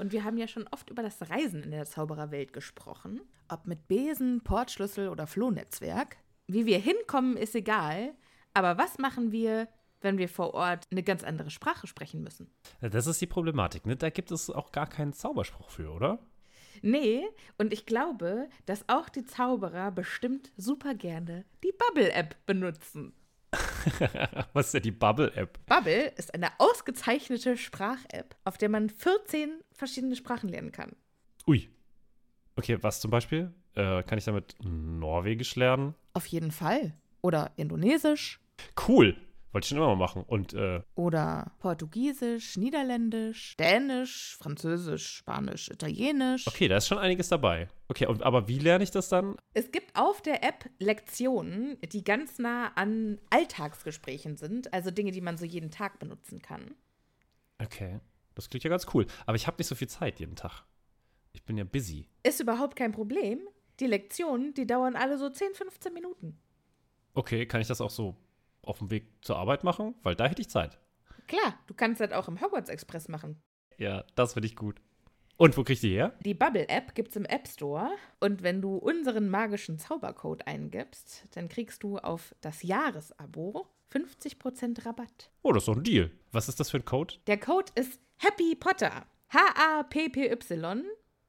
Und wir haben ja schon oft über das Reisen in der Zaubererwelt gesprochen. Ob mit Besen, Portschlüssel oder Flohnetzwerk. Wie wir hinkommen, ist egal. Aber was machen wir, wenn wir vor Ort eine ganz andere Sprache sprechen müssen? Das ist die Problematik, ne? Da gibt es auch gar keinen Zauberspruch für, oder? Nee, und ich glaube, dass auch die Zauberer bestimmt super gerne die Bubble-App benutzen. Was ist denn die Bubble-App? Bubble ist eine ausgezeichnete Sprach-App, auf der man 14 verschiedene Sprachen lernen kann. Ui. Okay, was zum Beispiel? Äh, kann ich damit Norwegisch lernen? Auf jeden Fall. Oder Indonesisch. Cool. Wollte ich schon immer mal machen. Und, äh, Oder Portugiesisch, Niederländisch, Dänisch, Französisch, Spanisch, Italienisch. okay, da ist schon einiges dabei. Okay, und, aber wie lerne ich das dann? Es gibt auf der App Lektionen, die ganz nah an Alltagsgesprächen sind, also Dinge, die man so jeden Tag benutzen kann. Okay, das klingt ja ganz cool. Aber ich habe nicht so viel Zeit jeden Tag. Ich bin ja busy. Ist überhaupt kein Problem. Die Lektionen, die dauern alle so 10, 15 Minuten. Okay, kann ich das auch so auf dem Weg zur Arbeit machen? Weil da hätte ich Zeit. Klar, du kannst das auch im Hogwarts Express machen. Ja, das finde ich gut. Und wo krieg ich die her? Die Bubble-App gibt's im App Store und wenn du unseren magischen Zaubercode eingibst, dann kriegst du auf das Jahresabo 50% Rabatt. Oh, das ist doch ein Deal. Was ist das für ein Code? Der Code ist Happy Potter. H-A-P-P-Y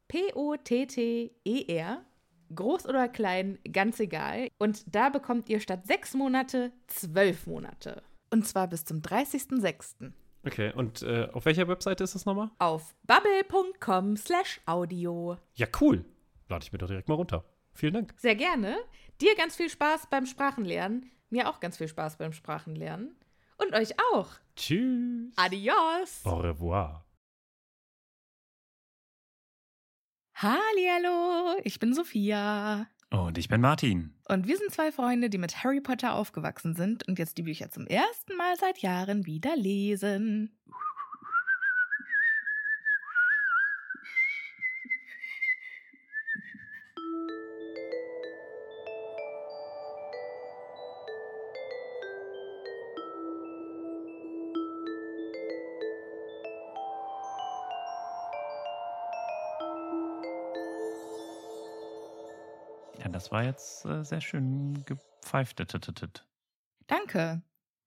P-O-T-T-E-R. Groß oder klein, ganz egal. Und da bekommt ihr statt sechs Monate zwölf Monate. Und zwar bis zum 30.06. Okay, und äh, auf welcher Webseite ist das nochmal? Auf bubble.com slash audio. Ja, cool. Lade ich mir doch direkt mal runter. Vielen Dank. Sehr gerne. Dir ganz viel Spaß beim Sprachenlernen. Mir auch ganz viel Spaß beim Sprachenlernen. Und euch auch. Tschüss. Adios. Au revoir. Hallihallo, ich bin Sophia. Und ich bin Martin. Und wir sind zwei Freunde, die mit Harry Potter aufgewachsen sind und jetzt die Bücher zum ersten Mal seit Jahren wieder lesen. Das war jetzt äh, sehr schön gepfeift. Danke.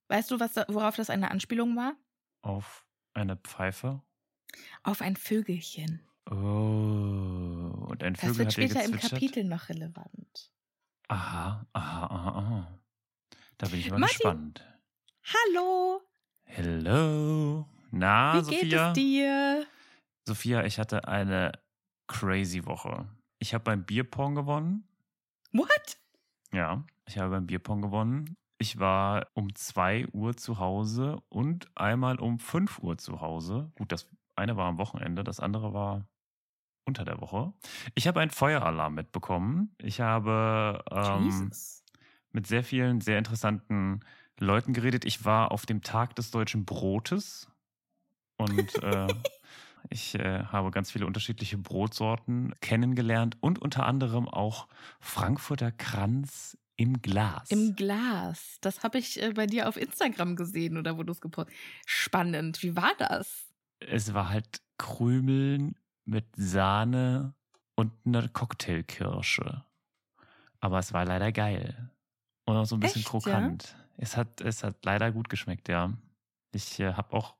Weißt du, was da, worauf das eine Anspielung war? Auf eine Pfeife. Auf ein Vögelchen. Oh, und ein Das Vögel wird später im? Kapitel noch relevant. Aha, aha, aha, aha. Da bin ich mal Martin. gespannt. Hallo, Hello. Na, wie Sophia? geht es dir? Sophia, ich hatte eine crazy Woche. Ich habe beim Bierpong gewonnen. What? Ja, ich habe beim Bierpong gewonnen. Ich war um 2 Uhr zu Hause und einmal um 5 Uhr zu Hause. Gut, das eine war am Wochenende, das andere war unter der Woche. Ich habe einen Feueralarm mitbekommen. Ich habe ähm, mit sehr vielen sehr interessanten Leuten geredet. Ich war auf dem Tag des deutschen Brotes und äh, ich äh, habe ganz viele unterschiedliche Brotsorten kennengelernt und unter anderem auch Frankfurter Kranz im Glas. Im Glas. Das habe ich äh, bei dir auf Instagram gesehen oder wo du es gepostet Spannend. Wie war das? es war halt Krümeln mit Sahne und einer Cocktailkirsche. Aber es war leider geil. Und auch so ein bisschen Echt, krokant. Es, hat, es hat leider gut geschmeckt, ja. Ich äh, habe auch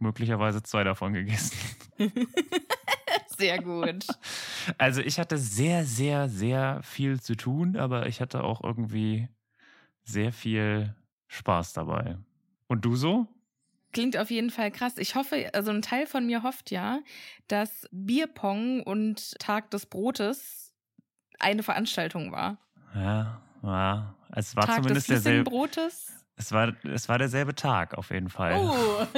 möglicherweise zwei davon gegessen. Sehr gut. Also ich hatte sehr, sehr, sehr viel zu tun, aber ich hatte auch irgendwie sehr viel Spaß dabei. Und du so? Klingt auf jeden Fall krass. Ich hoffe, also ein Teil von mir hofft ja, dass Bierpong und Tag des Brotes eine Veranstaltung war. Ja, ja. Es war Tag zumindest des derselbe. Brotes. Es war, es war derselbe Tag auf jeden Fall. Oh.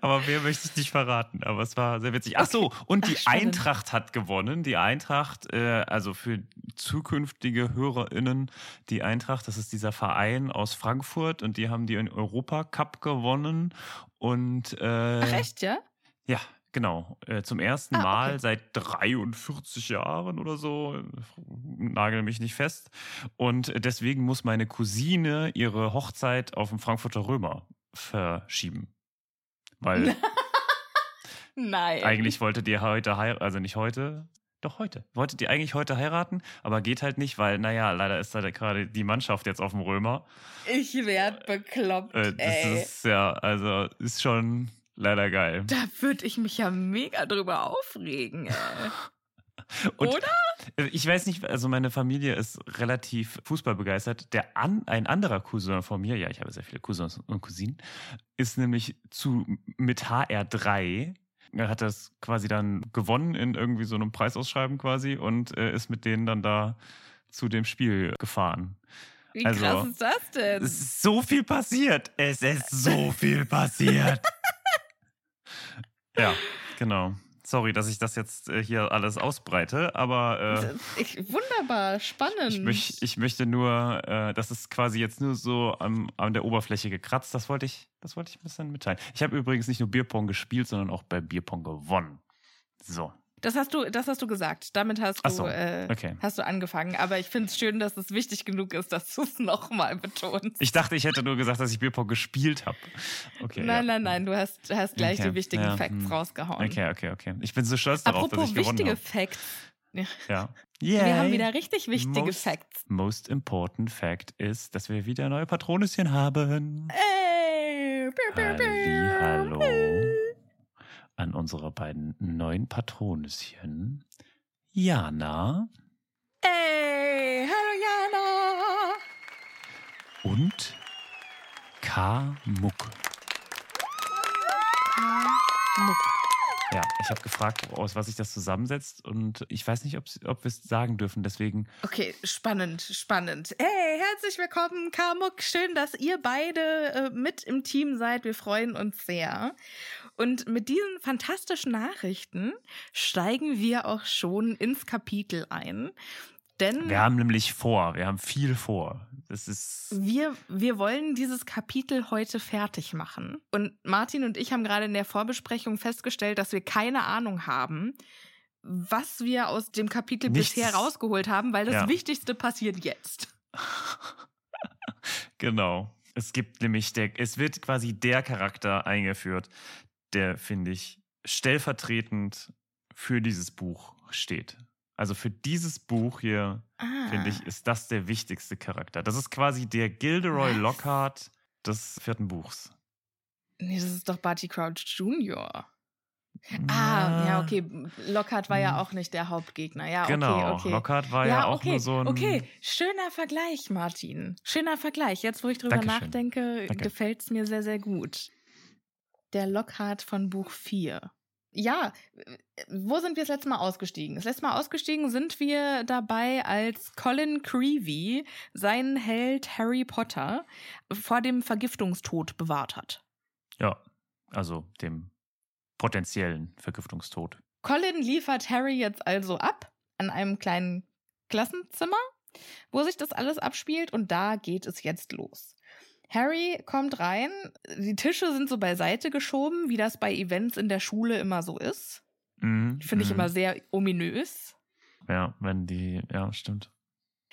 Aber mehr möchte ich nicht verraten. Aber es war sehr witzig. Ach so, und die Ach. Eintracht hat gewonnen. Die Eintracht, äh, also für zukünftige HörerInnen, die Eintracht, das ist dieser Verein aus Frankfurt und die haben die Europacup gewonnen. Und äh, Ach, echt, ja? ja, genau. Äh, zum ersten Ah, Mal okay. seit 43 Jahren oder so. Nagel mich nicht fest. Und deswegen muss meine Cousine ihre Hochzeit auf dem Frankfurter Römer verschieben. Weil Nein. eigentlich wolltet ihr heute heiraten, also nicht heute, doch heute. Wolltet ihr eigentlich heute heiraten, aber geht halt nicht, weil, naja, leider ist da gerade die Mannschaft jetzt auf dem Römer. Ich werd bekloppt, Äh, das ey. ist ja, also ist schon leider geil. da würde ich mich ja mega drüber aufregen, ey. Und Oder? Ich weiß nicht, also meine Familie ist relativ fußballbegeistert. Der an, ein anderer Cousin von mir, ja, ich habe sehr viele Cousins und Cousinen, ist nämlich zu mit HR3. Er hat das quasi dann gewonnen in irgendwie so einem Preisausschreiben quasi und äh, ist mit denen dann da zu dem Spiel gefahren. Wie Also, krass ist das denn? Es ist so viel passiert. Es ist so viel passiert. ja, genau. Sorry, dass ich das jetzt äh, hier alles ausbreite, aber äh, ich, wunderbar, spannend. ich, möch, ich möchte nur, äh, das ist quasi jetzt nur so am, an der Oberfläche gekratzt. Das wollte ich, das wollte ich ein bisschen mitteilen. Ich habe übrigens nicht nur Bierpong gespielt, sondern auch bei Bierpong gewonnen. So. Das hast du, das hast du gesagt. Damit hast du, so, äh, okay. hast du angefangen. Aber ich finde es schön, dass es wichtig genug ist, dass du es nochmal betonst. Ich dachte, ich hätte nur gesagt, dass ich Bierpong gespielt habe. Okay. nein, ja. nein, nein, du hast, hast gleich Okay, die wichtigen ja, Facts hm. rausgehauen. Okay, okay, okay. Ich bin so stolz darauf, dass Apropos ich gewonnen wichtige habe. Facts. Ja. Ja. Wir haben wieder richtig wichtige Most- Facts. Most important fact ist, dass wir wieder neue Patronüschen haben. Ey, piu. Hallo an unsere beiden neuen Patronüschen. Jana Ey, hallo Jana. und K. Muck. Muck. Ja, ich habe gefragt, aus was sich das zusammensetzt und ich weiß nicht, ob, ob wir es sagen dürfen, deswegen Okay, spannend, spannend. Hey, herzlich willkommen, Kamuk. Schön, dass ihr beide äh, mit im Team seid. Wir freuen uns sehr. Und mit diesen fantastischen Nachrichten steigen wir auch schon ins Kapitel ein. Denn wir haben nämlich vor, wir haben viel vor. Das ist wir, wir wollen dieses Kapitel heute fertig machen. Und Martin und ich haben gerade in der Vorbesprechung festgestellt, dass wir keine Ahnung haben, was wir aus dem Kapitel Nichts. bisher rausgeholt haben, weil das Ja. Wichtigste passiert jetzt. Genau. Es gibt nämlich der, es wird quasi der Charakter eingeführt, der, finde ich, stellvertretend für dieses Buch steht. Also für dieses Buch hier, Ah. finde ich, ist das der wichtigste Charakter. Das ist quasi der Gilderoy Was? Lockhart des vierten Buchs. Nee, das ist doch Barty Crouch Jr. Ah, ja, okay. Lockhart war ja auch nicht der Hauptgegner. Ja, Genau, okay, okay. Lockhart war ja, auch okay, nur so ein. Okay, schöner Vergleich, Martin. Schöner Vergleich. Jetzt, wo ich drüber Dankeschön. nachdenke, gefällt es mir sehr, sehr gut. Der Lockhart von Buch 4. Ja, äh, wo sind wir das letzte Mal ausgestiegen? Das letzte Mal ausgestiegen sind wir dabei, als Colin Creevy seinen Held Harry Potter vor dem Vergiftungstod bewahrt hat. Ja, also dem potenziellen Vergiftungstod. Colin liefert Harry jetzt also ab an einem kleinen Klassenzimmer, wo sich das alles abspielt und da geht es jetzt los. Harry kommt rein, die Tische sind so beiseite geschoben, wie das bei Events in der Schule immer so ist. Mhm, Finde ich mhm. immer sehr ominös. Ja, wenn die, ja, stimmt.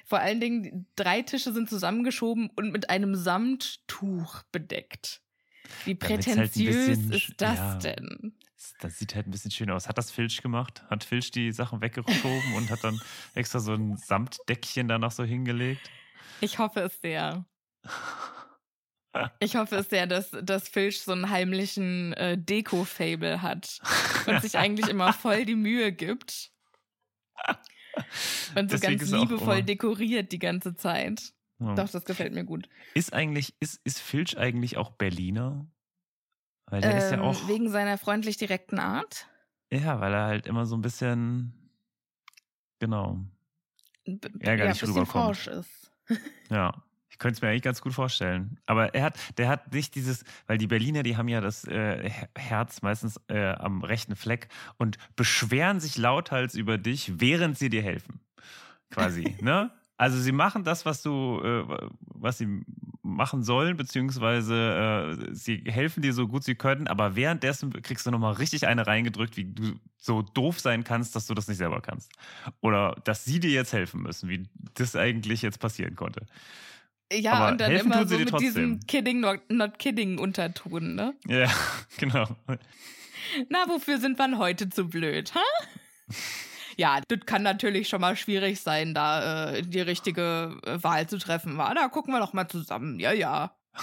Vor allen Dingen, drei Tische sind zusammengeschoben und mit einem Samttuch bedeckt. Wie halt prätentiös bisschen sch- ist das ja. denn? Das- Das sieht halt ein bisschen schön aus. Hat das Filch gemacht? Hat Filch die Sachen weggeschoben und hat dann extra so ein Samtdeckchen danach so hingelegt? Ich hoffe es sehr. Ich hoffe es sehr, dass, dass Filch so einen heimlichen äh, Deko-Fable hat und sich eigentlich immer voll die Mühe gibt. Und so Deswegen ganz liebevoll dekoriert die ganze Zeit. Ja. Doch, das gefällt mir gut. Ist eigentlich, ist, ist Filch eigentlich auch Berliner? Weil der ist ja Ähm, auch. Wegen seiner freundlich direkten Art. Ja, weil er halt immer so ein bisschen. Genau. B- Ärgerlich ja, bisschen rüberkommt. forsch ist. Ja. Könnte es mir eigentlich ganz gut vorstellen. Aber er hat, der hat nicht dieses, weil die Berliner, die haben ja das äh, Her- Herz meistens äh, am rechten Fleck und beschweren sich lauthals über dich, während sie dir helfen. Quasi, ne? Also sie machen das, was du, äh, was sie machen sollen, beziehungsweise äh, sie helfen dir so gut sie können, aber währenddessen kriegst du nochmal richtig eine reingedrückt, wie du so doof sein kannst, dass du das nicht selber kannst. Oder dass sie dir jetzt helfen müssen, wie das eigentlich jetzt passieren konnte. Ja, Aber und dann immer so mit diesem Kidding, not, not kidding Unterton, ne? Ja, genau. Na, wofür sind wir heute zu blöd, ha? Ja, das kann natürlich schon mal schwierig sein, da äh, die richtige äh, Wahl zu treffen. War, da gucken wir doch mal zusammen. Ja, ja.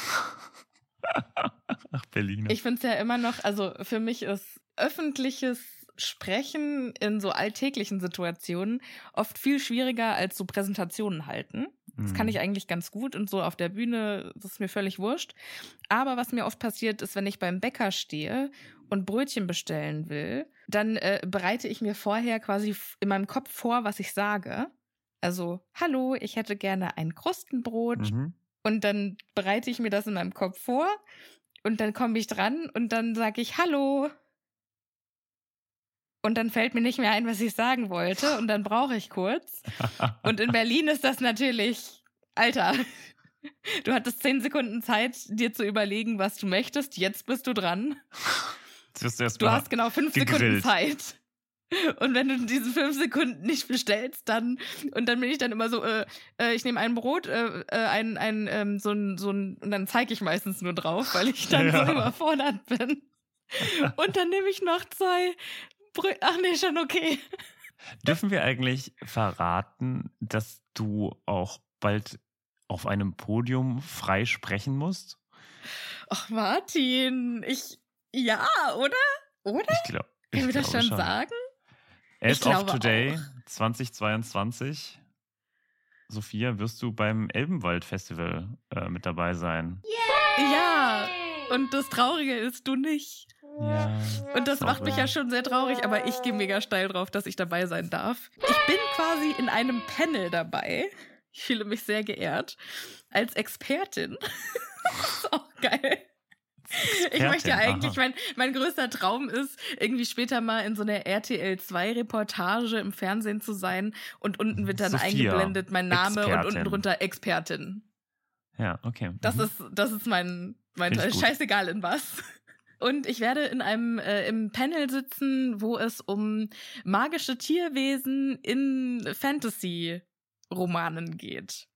Ach, Berliner. Ich finde es ja immer noch, also für mich ist öffentliches Sprechen in so alltäglichen Situationen oft viel schwieriger als so Präsentationen halten. Das kann Mhm. ich eigentlich ganz gut und so auf der Bühne, das ist mir völlig wurscht. Aber was mir oft passiert, ist, wenn ich beim Bäcker stehe und Brötchen bestellen will, dann äh, bereite ich mir vorher quasi in meinem Kopf vor, was ich sage. Also, hallo, ich hätte gerne ein Krustenbrot. Mhm. Und dann bereite ich mir das in meinem Kopf vor und dann komme ich dran und dann sage ich Hallo. Und dann fällt mir nicht mehr ein, was ich sagen wollte und dann brauche ich kurz. Und in Berlin ist das natürlich, Alter, du hattest zehn Sekunden Zeit, dir zu überlegen, was du möchtest. Jetzt bist du dran. Du Du hast genau fünf Sekunden gegrillt. Zeit. Und wenn du diese fünf Sekunden nicht bestellst, dann und dann bin ich dann immer so, äh, äh, ich nehme ein Brot, äh, äh, ein, ein, ähm, so ein, so ein, und dann zeige ich meistens nur drauf, weil ich dann Ja. so überfordert bin. Und dann nehme ich noch zwei Brötchen. Ach nee, schon okay. Dürfen wir eigentlich verraten, dass du auch bald auf einem Podium frei sprechen musst? Ach, Martin, ich, ja, oder? Oder? Ich glaube. Können wir das glaube schon sagen? As Ich of Today auch. 2022, Sophia, wirst du beim Elbenwald Festival äh, mit dabei sein. Ja. Und das Traurige ist, du nicht. Ja. Und das macht mich ja schon sehr traurig, aber ich gehe mega steil drauf, dass ich dabei sein darf. Ich bin quasi in einem Panel dabei. Ich fühle mich sehr geehrt. Als Expertin. das ist auch geil. Ich möchte ja eigentlich, aha. mein, mein größter Traum ist, irgendwie später mal in so einer RTL 2 Reportage im Fernsehen zu sein und unten wird dann Sophia, eingeblendet mein Name und Expertin. unten drunter Expertin. Ja, okay. Das Mhm. ist, das ist mein, mein scheißegal in was. Und ich werde in einem äh, im Panel sitzen, wo es um magische Tierwesen in Fantasy-Romanen geht.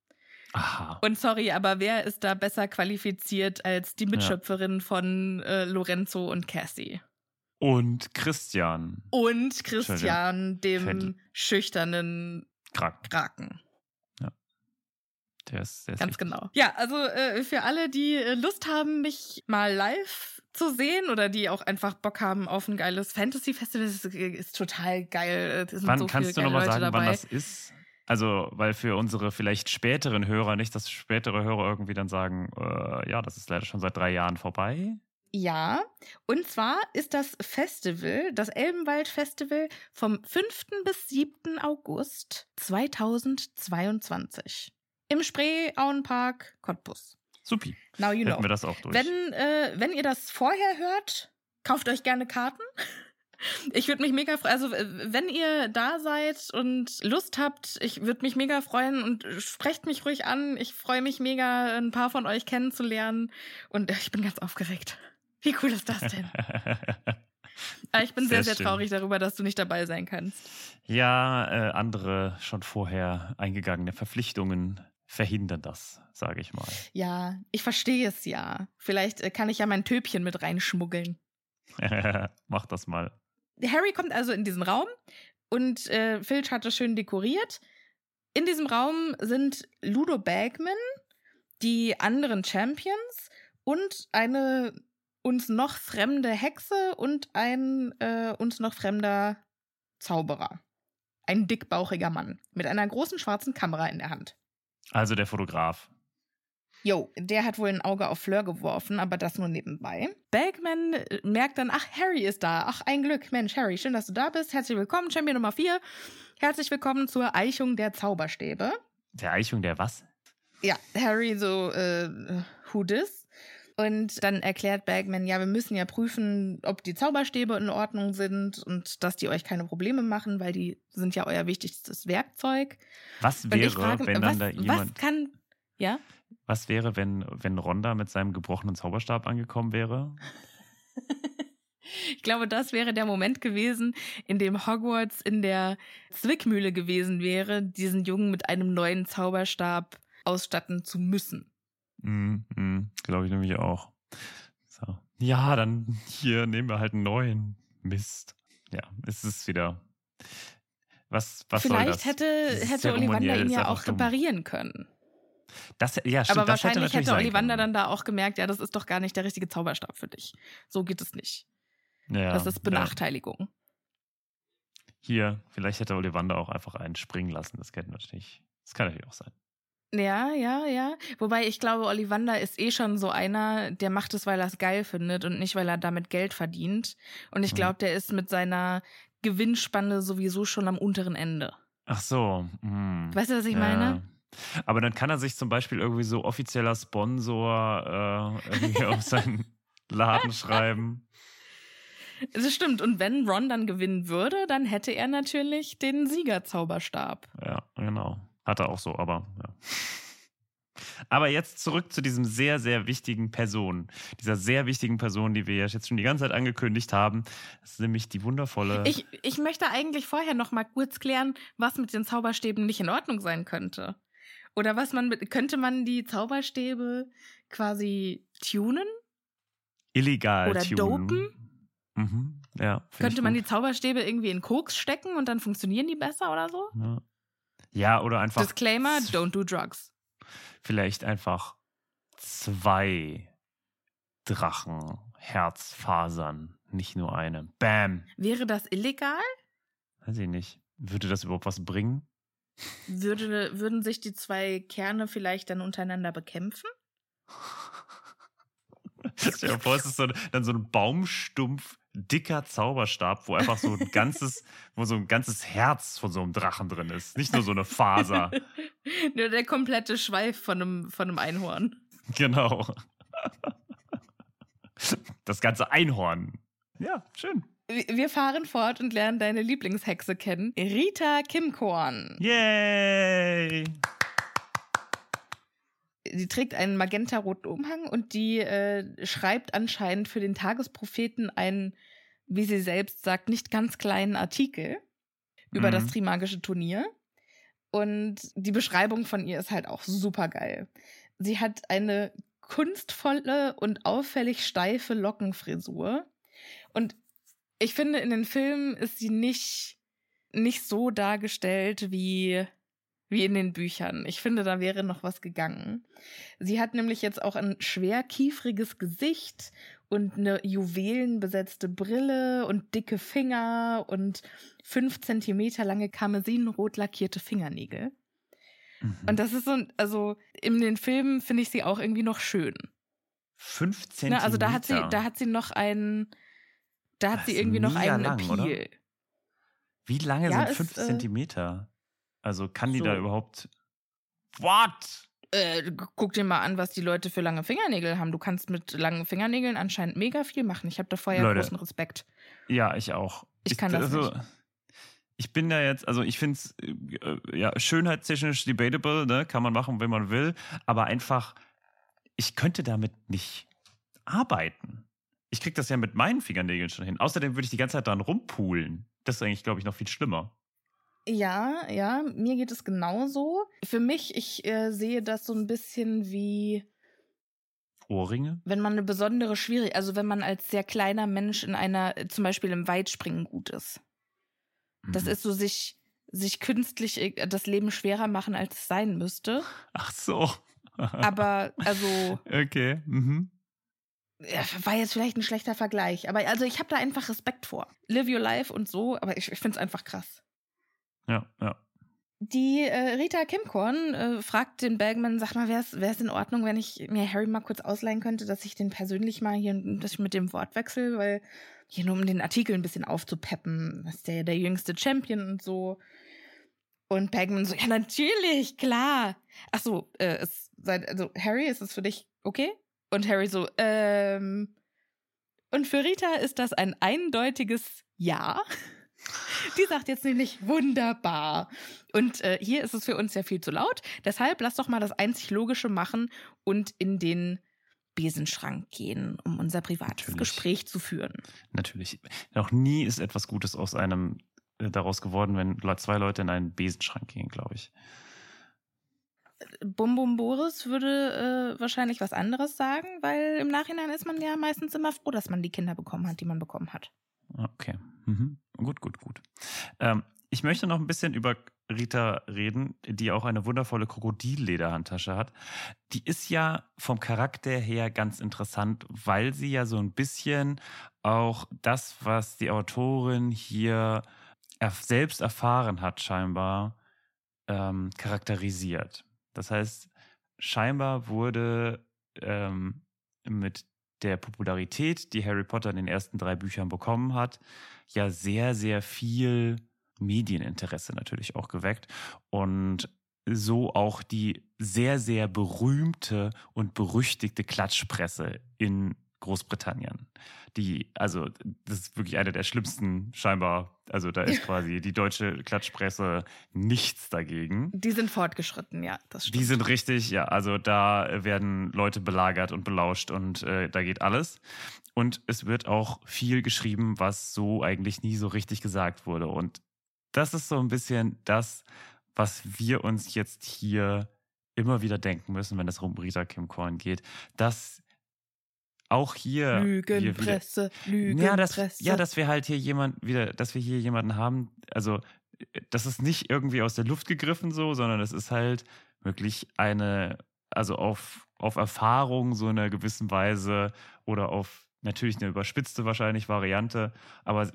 Aha. Und sorry, aber wer ist da besser qualifiziert als die Mitschöpferin von äh, Lorenzo und Cassie? Und Christian Und Christian, dem Fendel. schüchternen. Kraken. Der ist, der ist Ganz wichtig. genau. Ja, also äh, für alle, die äh, Lust haben, mich mal live zu sehen oder die auch einfach Bock haben auf ein geiles Fantasy-Festival, ist, ist total geil. Sind Wann so kannst du nochmal sagen, Leute wann dabei. das ist? Also, weil für unsere vielleicht späteren Hörer nicht, dass spätere Hörer irgendwie dann sagen, äh, ja, das ist leider schon seit drei Jahren vorbei. Ja, und zwar ist das Festival, das Elbenwald-Festival, vom 5. bis 7. August 2022. Im Spree-Auenpark Cottbus. Supi. Now you know. Hätten wir das auch durch. Wenn, äh, wenn ihr das vorher hört, kauft euch gerne Karten. Ich würde mich mega freuen, also äh, wenn ihr da seid und Lust habt, ich würde mich mega freuen und sprecht mich ruhig an. Ich freue mich mega, ein paar von euch kennenzulernen und äh, ich bin ganz aufgeregt. Wie cool ist das denn? Aber ich bin sehr, Sehr sehr, traurig darüber, dass du nicht dabei sein kannst. Ja, äh, andere schon vorher eingegangene Verpflichtungen verhindern das, sage ich mal. Ja, ich verstehe es ja. Vielleicht äh, kann ich ja mein Töpchen mit reinschmuggeln. Mach das mal. Harry kommt also in diesen Raum und äh, Filch hat das schön dekoriert. In diesem Raum sind Ludo Bagman, die anderen Champions und eine uns noch fremde Hexe und ein äh, uns noch fremder Zauberer. Ein dickbauchiger Mann mit einer großen schwarzen Kamera in der Hand. Also der Fotograf. Jo, der hat wohl ein Auge auf Fleur geworfen, aber das nur nebenbei. Bagman äh, merkt dann, ach, Harry ist da. Ach, ein Glück. Mensch, Harry, schön, dass du da bist. Herzlich willkommen, Champion Nummer 4. Herzlich willkommen zur Eichung der Zauberstäbe. Der Eichung der was? Ja, Harry so, äh, who dis? Und dann erklärt Bagman, ja, wir müssen ja prüfen, ob die Zauberstäbe in Ordnung sind und dass die euch keine Probleme machen, weil die sind ja euer wichtigstes Werkzeug. Was wäre, frage, wenn was, dann da was jemand. kann, ja? Was wäre, wenn, wenn Ronda mit seinem gebrochenen Zauberstab angekommen wäre? Ich glaube, das wäre der Moment gewesen, in dem Hogwarts in der Zwickmühle gewesen wäre, diesen Jungen mit einem neuen Zauberstab ausstatten zu müssen. Mhm, mhm, Glaube ich nämlich auch. So. Ja, dann hier nehmen wir halt einen neuen. Mist. Ja, es ist wieder. Was, was soll das? Vielleicht hätte, hätte Ollivander ihn ja auch dumm. reparieren können. Das, ja, stimmt, Aber hätte, wahrscheinlich hätte sein Ollivander dann da auch gemerkt, ja, das ist doch gar nicht der richtige Zauberstab für dich. So geht es nicht. Ja, das ist ja. Benachteiligung. Hier, vielleicht hätte Ollivander auch einfach einen springen lassen. Das kann natürlich, das kann natürlich auch sein. Ja, ja, ja. Wobei ich glaube, Ollivander ist eh schon so einer, der macht es, weil er es geil findet und nicht, weil er damit Geld verdient. Und ich Mhm. glaube, der ist mit seiner Gewinnspanne sowieso schon am unteren Ende. Ach so. hm. Weißt du, was ich Ja. meine? Aber dann kann er sich zum Beispiel irgendwie so offizieller Sponsor äh, irgendwie auf seinen Laden schreiben. Das stimmt. Und wenn Ron dann gewinnen würde, dann hätte er natürlich den Siegerzauberstab. Ja, genau. Hat er auch so, aber ja. Aber jetzt zurück zu diesem sehr, sehr wichtigen Person. Dieser sehr wichtigen Person, die wir ja jetzt schon die ganze Zeit angekündigt haben. Das ist nämlich die wundervolle. Ich, ich möchte eigentlich vorher noch mal kurz klären, was mit den Zauberstäben nicht in Ordnung sein könnte. Oder was man mit, könnte man die Zauberstäbe quasi tunen? illegal oder tunen. dopen? Mhm. Ja. Könnte man die Zauberstäbe irgendwie in Koks stecken und dann funktionieren die besser oder so? Ja. Ja, oder einfach. Disclaimer, don't do drugs. Vielleicht einfach zwei Drachen, Herzfasern, nicht nur eine. Bam. Wäre das illegal? Weiß ich nicht. Würde das überhaupt was bringen? Würde, würden sich die zwei Kerne vielleicht dann untereinander bekämpfen? Stell dir vor, es ist so, dann so ein Baumstumpf, dicker Zauberstab, wo einfach so ein ganzes, wo so ein ganzes Herz von so einem Drachen drin ist. Nicht nur so eine Faser. Nur der komplette Schweif von einem, von einem Einhorn. genau. Das ganze Einhorn. Ja, schön. Wir fahren fort und lernen deine Lieblingshexe kennen. Rita Kimkorn. Yay! Sie trägt einen magentaroten Umhang und die äh, schreibt anscheinend für den Tagespropheten einen, wie sie selbst sagt, nicht ganz kleinen Artikel über Mhm. das Trimagische Turnier. Und die Beschreibung von ihr ist halt auch super geil. Sie hat eine kunstvolle und auffällig steife Lockenfrisur. Und ich finde, in den Filmen ist sie nicht, nicht so dargestellt wie, wie in den Büchern. Ich finde, da wäre noch was gegangen. Sie hat nämlich jetzt auch ein schwerkiefriges Gesicht und eine juwelenbesetzte Brille und dicke Finger und fünf Zentimeter lange karmesinrot lackierte Fingernägel. Mhm. Und das ist so, ein- also in den Filmen finde ich sie auch irgendwie noch schön. Fünf Zentimeter. Ne, also da hat sie, da hat sie noch einen, da hat Das sie ist irgendwie noch einen lang, Appeal. oder? Wie lange Ja, sind ist, fünf äh, Zentimeter? Also kann die so. da überhaupt. What? Äh, gu- guck dir mal an, was die Leute für lange Fingernägel haben. Du kannst mit langen Fingernägeln anscheinend mega viel machen. Ich habe davor ja Leute. großen Respekt. Ja, ich auch. Ich kann das nicht. Ich bin da jetzt, also ich finde es äh, ja, schönheitstechnisch debatable, ne? kann man machen, wenn man will, aber einfach, ich könnte damit nicht arbeiten. ich krieg das ja mit meinen Fingernägeln schon hin. Außerdem würde ich die ganze Zeit dran rumpulen. Das ist eigentlich, glaube ich, noch viel schlimmer. Ja, ja, mir geht es genauso. Für mich, ich äh, sehe das so ein bisschen wie, Ohrringe? wenn man eine besondere Schwierigkeit, also wenn man als sehr kleiner Mensch in einer, äh, zum Beispiel im Weitspringen gut ist. Das Mhm. ist so sich, sich künstlich äh, das Leben schwerer machen, als es sein müsste. Ach so. Aber, also, okay. Mhm. ja, war jetzt vielleicht ein schlechter Vergleich. Aber also ich habe da einfach Respekt vor. Live your life und so, aber ich, ich finde es einfach krass. Ja, ja. Die äh, Rita Kimkorn äh, fragt den Bergman, sag mal, wäre es in Ordnung, wenn ich mir Harry mal kurz ausleihen könnte, dass ich den persönlich mal hier, dass ich mit dem Wort wechsle, weil hier nur um den Artikel ein bisschen aufzupeppen, ist der der jüngste Champion und so. Und Bergman so, ja natürlich, klar. Ach so, äh, sei- also Harry, ist es für dich okay? Und Harry so, ähm, und für Rita ist das ein eindeutiges Ja. Die sagt jetzt nämlich wunderbar. Und äh, hier ist es für uns ja viel zu laut. Deshalb lass doch mal das einzig Logische machen und in den Besenschrank gehen, um unser privates Natürlich. Gespräch zu führen. Natürlich. Noch nie ist etwas Gutes aus einem äh, daraus geworden, wenn zwei Leute in einen Besenschrank gehen, glaube ich. Bum Bum Boris würde äh, wahrscheinlich was anderes sagen, weil im Nachhinein ist man ja meistens immer froh, dass man die Kinder bekommen hat, die man bekommen hat. Okay. Mhm. Gut, gut, gut. Ähm, ich möchte noch ein bisschen über Rita reden, die auch eine wundervolle Krokodillederhandtasche hat. Die ist ja vom Charakter her ganz interessant, weil sie ja so ein bisschen auch das, was die Autorin hier selbst erfahren hat, scheinbar ähm, charakterisiert. Das heißt, scheinbar wurde ähm, mit der Popularität, die Harry Potter in den ersten drei Büchern bekommen hat, ja sehr, sehr viel Medieninteresse natürlich auch geweckt und so auch die sehr, sehr berühmte und berüchtigte Klatschpresse in Großbritannien. Die, also, das ist wirklich eine der schlimmsten, scheinbar. Also, da ist quasi die deutsche Klatschpresse nichts dagegen. Die sind fortgeschritten, ja, das stimmt. Die sind richtig, ja, also da werden Leute belagert und belauscht und äh, da geht alles. Und es wird auch viel geschrieben, was so eigentlich nie so richtig gesagt wurde. Und das ist so ein bisschen das, was wir uns jetzt hier immer wieder denken müssen, wenn es um Rita Kim Korn geht, dass auch hier wir wieder, Lügenpresse, ja, dass, Lügenpresse. ja, dass wir halt hier jemand wieder, dass wir hier jemanden haben, also das ist nicht irgendwie aus der Luft gegriffen so, sondern es ist halt wirklich eine, also auf, auf Erfahrung so in einer gewissen Weise oder auf natürlich eine überspitzte wahrscheinlich Variante, aber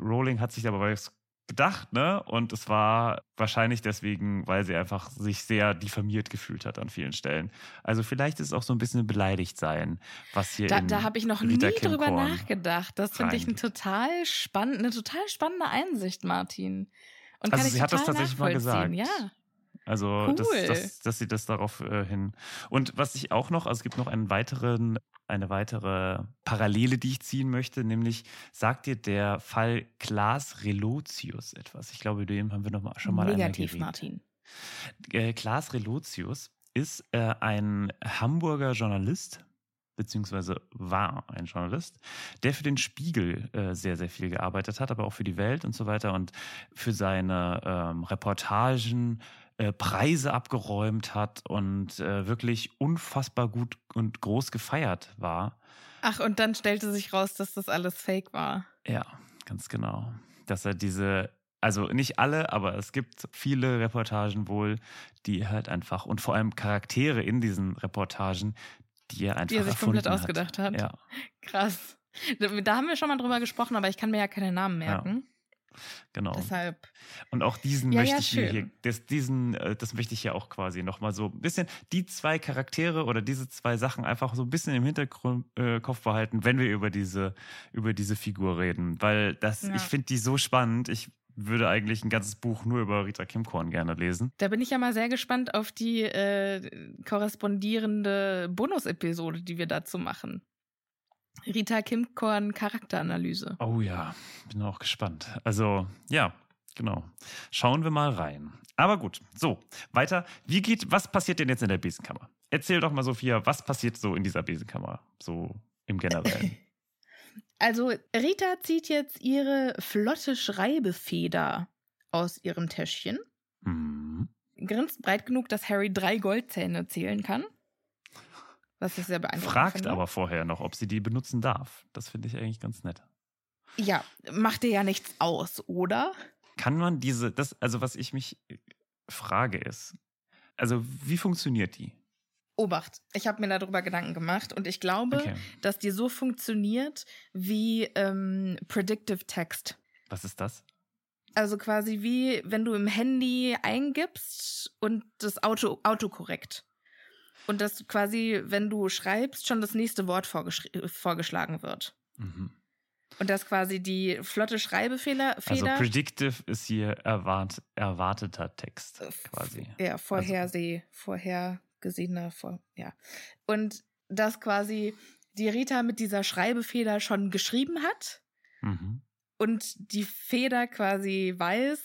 Rowling hat sich dabei was gedacht, ne? Und es war wahrscheinlich deswegen, weil sie einfach sich sehr diffamiert gefühlt hat an vielen Stellen. Also vielleicht ist es auch so ein bisschen beleidigt sein, was hier Da, da habe ich noch Rita nie Kim drüber Korn nachgedacht. Das finde ich ein total spannend, eine total spannende Einsicht, Martin. Und Also kann ich sie hat das tatsächlich mal gesagt. Ja. Also, dass, Cool. dass, dass sie das darauf äh, hin. Und was ich auch noch, also es gibt noch einen weiteren, eine weitere Parallele, die ich ziehen möchte, nämlich sagt dir der Fall Klaas Relotius etwas. Ich glaube, den haben wir noch mal, schon mal Negativ. Martin. Äh, Klaas Relotius ist äh, ein Hamburger Journalist, beziehungsweise war ein Journalist, der für den Spiegel äh, sehr, sehr viel gearbeitet hat, aber auch für die Welt und so weiter und für seine ähm, Reportagen äh, Preise abgeräumt hat und äh, wirklich unfassbar gut und groß gefeiert war. Ach, und dann stellte sich raus, dass das alles fake war. Ja, ganz genau. Dass er diese, also nicht alle, aber es gibt viele Reportagen wohl, die halt einfach und vor allem Charaktere in diesen Reportagen, die er einfach Die er sich komplett ausgedacht hat. Ja, Krass. Da, da haben wir schon mal drüber gesprochen, aber ich kann mir ja keine Namen merken. Genau. Deshalb. Und auch diesen Ja, möchte ja, ich schön. hier, das, diesen, äh, das möchte ich ja auch quasi nochmal so ein bisschen, die zwei Charaktere oder diese zwei Sachen einfach so ein bisschen im Hintergrund äh, Kopf behalten, wenn wir über diese, über diese Figur reden. Weil das, Ja. ich finde die so spannend. Ich würde eigentlich ein ganzes Buch nur über Rita Kimkorn gerne lesen. Da bin ich ja mal sehr gespannt auf die äh, korrespondierende Bonus-Episode, die wir dazu machen. Rita Kimkorn Charakteranalyse. Oh ja, bin auch gespannt. Also, ja, genau. Schauen wir mal rein. Aber gut, so, weiter. Wie geht, was passiert denn jetzt in der Besenkammer? Erzähl doch mal, Sophia, was passiert so in dieser Besenkammer? So im Generellen. Also Rita zieht jetzt ihre flotte Schreibefeder aus ihrem Täschchen, Mhm. grinst breit genug, dass Harry drei Goldzähne zählen kann. Was ich sehr beeindruckend Fragt finde. aber vorher noch, ob sie die benutzen darf. Das finde ich eigentlich ganz nett. Ja, macht dir ja nichts aus, oder? Kann man diese, das, also was ich mich frage ist, also wie funktioniert die? Obacht, ich habe mir darüber Gedanken gemacht und ich glaube, Okay. dass die so funktioniert wie ähm, Predictive Text. Was ist das? Also quasi wie wenn du im Handy eingibst und das Auto autokorrekt. Und dass quasi, wenn du schreibst, schon das nächste Wort vorgeschri- vorgeschlagen wird. Mhm. Und dass quasi die flotte Schreibefehler Also predictive ist hier erwart, erwarteter Text äh, quasi. ja, vorherseh, vorhergesehener, vor, ja. Und dass quasi die Rita mit dieser Schreibefeder schon geschrieben hat Mhm. und die Feder quasi weiß,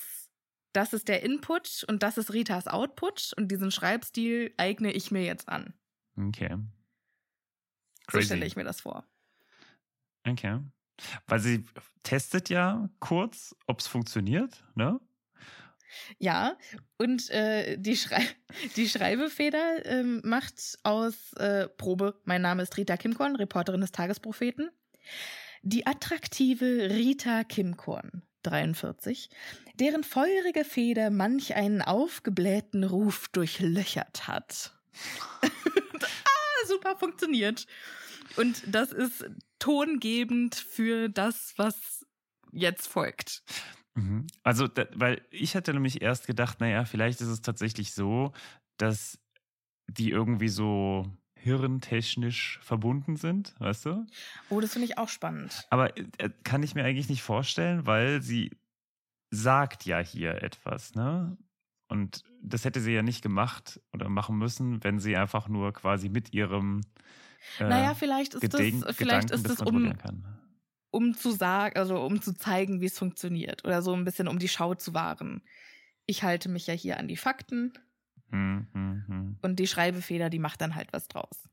das ist der Input und das ist Ritas Output und diesen Schreibstil eigne ich mir jetzt an. Okay. So stelle ich mir das vor. Okay. Weil sie testet ja kurz, ob es funktioniert, ne? Ja, und äh, die, Schrei die Schreibefeder ähm, macht aus äh, Probe, mein Name ist Rita Kimkorn, Reporterin des Tagespropheten, die attraktive Rita Kimkorn, 43, deren feurige Feder manch einen aufgeblähten Ruf durchlöchert hat. ah, super funktioniert. Und das ist tongebend für das, was jetzt folgt. Mhm. Also, da, weil ich hatte nämlich erst gedacht, naja, vielleicht ist es tatsächlich so, dass die irgendwie so hirntechnisch verbunden sind, weißt du? Oh, das finde ich auch spannend. Aber äh, kann ich mir eigentlich nicht vorstellen, weil sie sagt ja hier etwas, ne? Und das hätte sie ja nicht gemacht oder machen müssen, wenn sie einfach nur quasi mit ihrem äh, naja, vielleicht ist Gedenk- das, vielleicht Gedanken ist das es um, um zu sagen, also um zu zeigen, wie es funktioniert oder so ein bisschen um die Schau zu wahren. Ich halte mich ja hier an die Fakten Hm, hm, hm. und die Schreibefeder, die macht dann halt was draus.